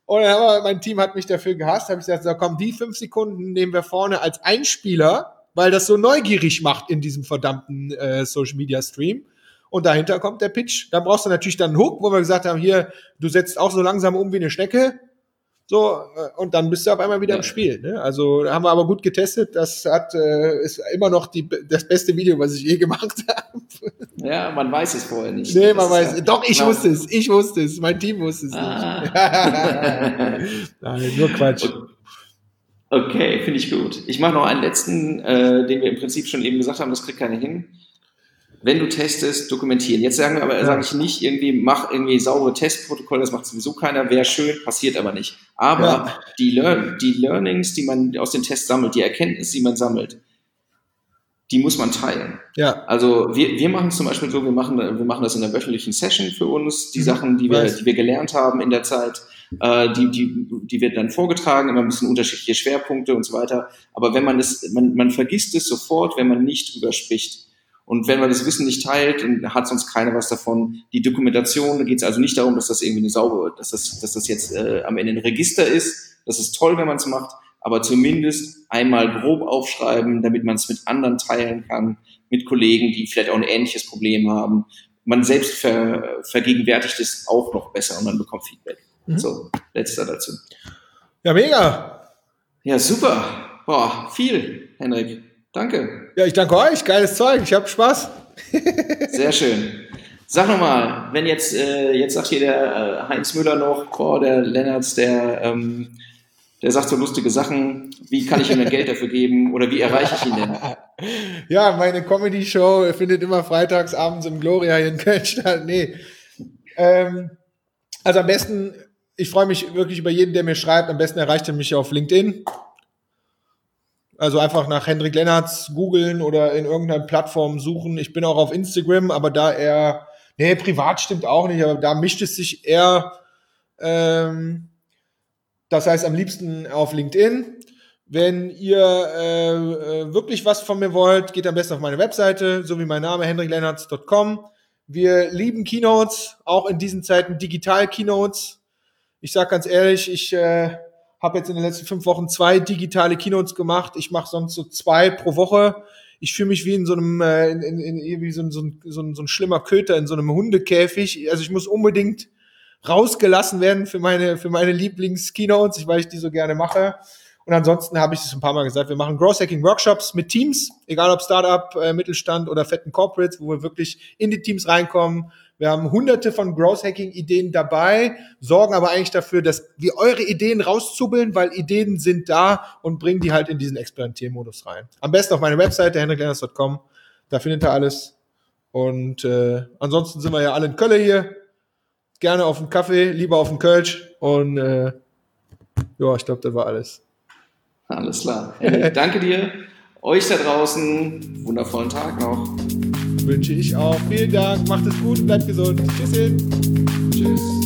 [SPEAKER 2] Und dann aber mein Team hat mich dafür gehasst, habe ich gesagt, so komm, die fünf Sekunden nehmen wir vorne als Einspieler, weil das so neugierig macht in diesem verdammten äh, Social Media Stream und dahinter kommt der Pitch. Dann brauchst du natürlich dann einen Hook, wo wir gesagt haben, hier, du setzt auch so langsam um wie eine Schnecke. So, äh, und dann bist du auf einmal wieder im Spiel. Ne? Also haben wir aber gut getestet. Das hat äh, ist immer noch die, das beste Video, was ich je gemacht *laughs* habe.
[SPEAKER 1] Ja, man weiß es vorher nicht.
[SPEAKER 2] Nee, man weiß. Ja doch, ich wusste es. Ich wusste es. Mein Team wusste es ah. nicht. *laughs* Nein, nur Quatsch.
[SPEAKER 1] Okay, finde ich gut. Ich mache noch einen letzten, äh, den wir im Prinzip schon eben gesagt haben, das kriegt keiner hin wenn du testest, dokumentieren. Jetzt sagen wir aber, ja. sage ich nicht irgendwie, mach irgendwie saubere Testprotokolle, das macht sowieso keiner, wäre schön, passiert aber nicht. Aber ja. die, Lear die Learnings, die man aus den Tests sammelt, die Erkenntnisse, die man sammelt, die muss man teilen.
[SPEAKER 2] Ja.
[SPEAKER 1] Also wir, wir machen es zum Beispiel so, wir machen, wir machen das in der wöchentlichen Session für uns, die mhm. Sachen, die wir, die wir gelernt haben in der Zeit, äh, die, die, die wird dann vorgetragen, immer ein bisschen unterschiedliche Schwerpunkte und so weiter. Aber wenn man es, man, man vergisst es sofort, wenn man nicht drüber spricht. Und wenn man das Wissen nicht teilt, dann hat sonst keiner was davon. Die Dokumentation, da geht es also nicht darum, dass das irgendwie eine saubere, dass das, dass das jetzt äh, am Ende ein Register ist. Das ist toll, wenn man es macht, aber zumindest einmal grob aufschreiben, damit man es mit anderen teilen kann, mit Kollegen, die vielleicht auch ein ähnliches Problem haben. man selbst ver, vergegenwärtigt es auch noch besser und man bekommt Feedback. Mhm. So, letzter dazu.
[SPEAKER 2] Ja, mega.
[SPEAKER 1] Ja, super. Boah, viel, Henrik. Danke.
[SPEAKER 2] Ja, ich danke euch. Geiles Zeug. Ich habe Spaß.
[SPEAKER 1] Sehr schön. Sag nochmal, wenn jetzt, äh, jetzt sagt hier der äh, Heinz Müller noch, boah, der Lennartz, der, ähm, der sagt so lustige Sachen, wie kann ich ihm denn Geld dafür geben oder wie erreiche ich ihn denn? *laughs*
[SPEAKER 2] Ja, meine Comedy-Show findet immer freitags abends im Gloria hier in Köln statt. Nee. Ähm, also am besten, ich freue mich wirklich über jeden, der mir schreibt. Am besten erreicht er mich auf LinkedIn. Also einfach nach Hendrik Lennartz googeln oder in irgendeiner Plattform suchen. Ich bin auch auf Instagram, aber da eher, nee, privat stimmt auch nicht, aber da mischt es sich eher, ähm, das heißt am liebsten auf LinkedIn. Wenn ihr äh, äh, wirklich was von mir wollt, geht am besten auf meine Webseite, so wie mein Name, hendriklennartz.com. Wir lieben Keynotes, auch in diesen Zeiten digital Keynotes. Ich sage ganz ehrlich, ich äh, habe jetzt in den letzten fünf Wochen zwei digitale Keynotes gemacht. Ich mache sonst so zwei pro Woche. Ich fühle mich wie in so einem, äh, in, in, in, wie so, ein, so, ein, so, ein, so ein schlimmer Köter in so einem Hundekäfig. Also ich muss unbedingt rausgelassen werden für meine, für meine Lieblings-Keynotes, weil ich die so gerne mache. Und ansonsten habe ich es ein paar Mal gesagt, wir machen Growth Hacking Workshops mit Teams, egal ob Startup, äh, Mittelstand oder fetten Corporates, wo wir wirklich in die Teams reinkommen, wir haben hunderte von Growth Hacking Ideen dabei, sorgen aber eigentlich dafür, dass wir eure Ideen rauszubbeln, weil Ideen sind da und bringen die halt in diesen Experimentiermodus rein. Am besten auf meine Webseite henriklenners.com, da findet ihr alles. Und äh, ansonsten sind wir ja alle in Köln hier. Gerne auf dem Kaffee, lieber auf dem Kölsch. Und äh, ja, ich glaube, das war alles.
[SPEAKER 1] Alles klar. Henrik, danke dir. Euch da draußen, wundervollen Tag noch
[SPEAKER 2] wünsche ich auch. Vielen Dank, macht es gut, bleibt gesund. Tschüss. Tschüss.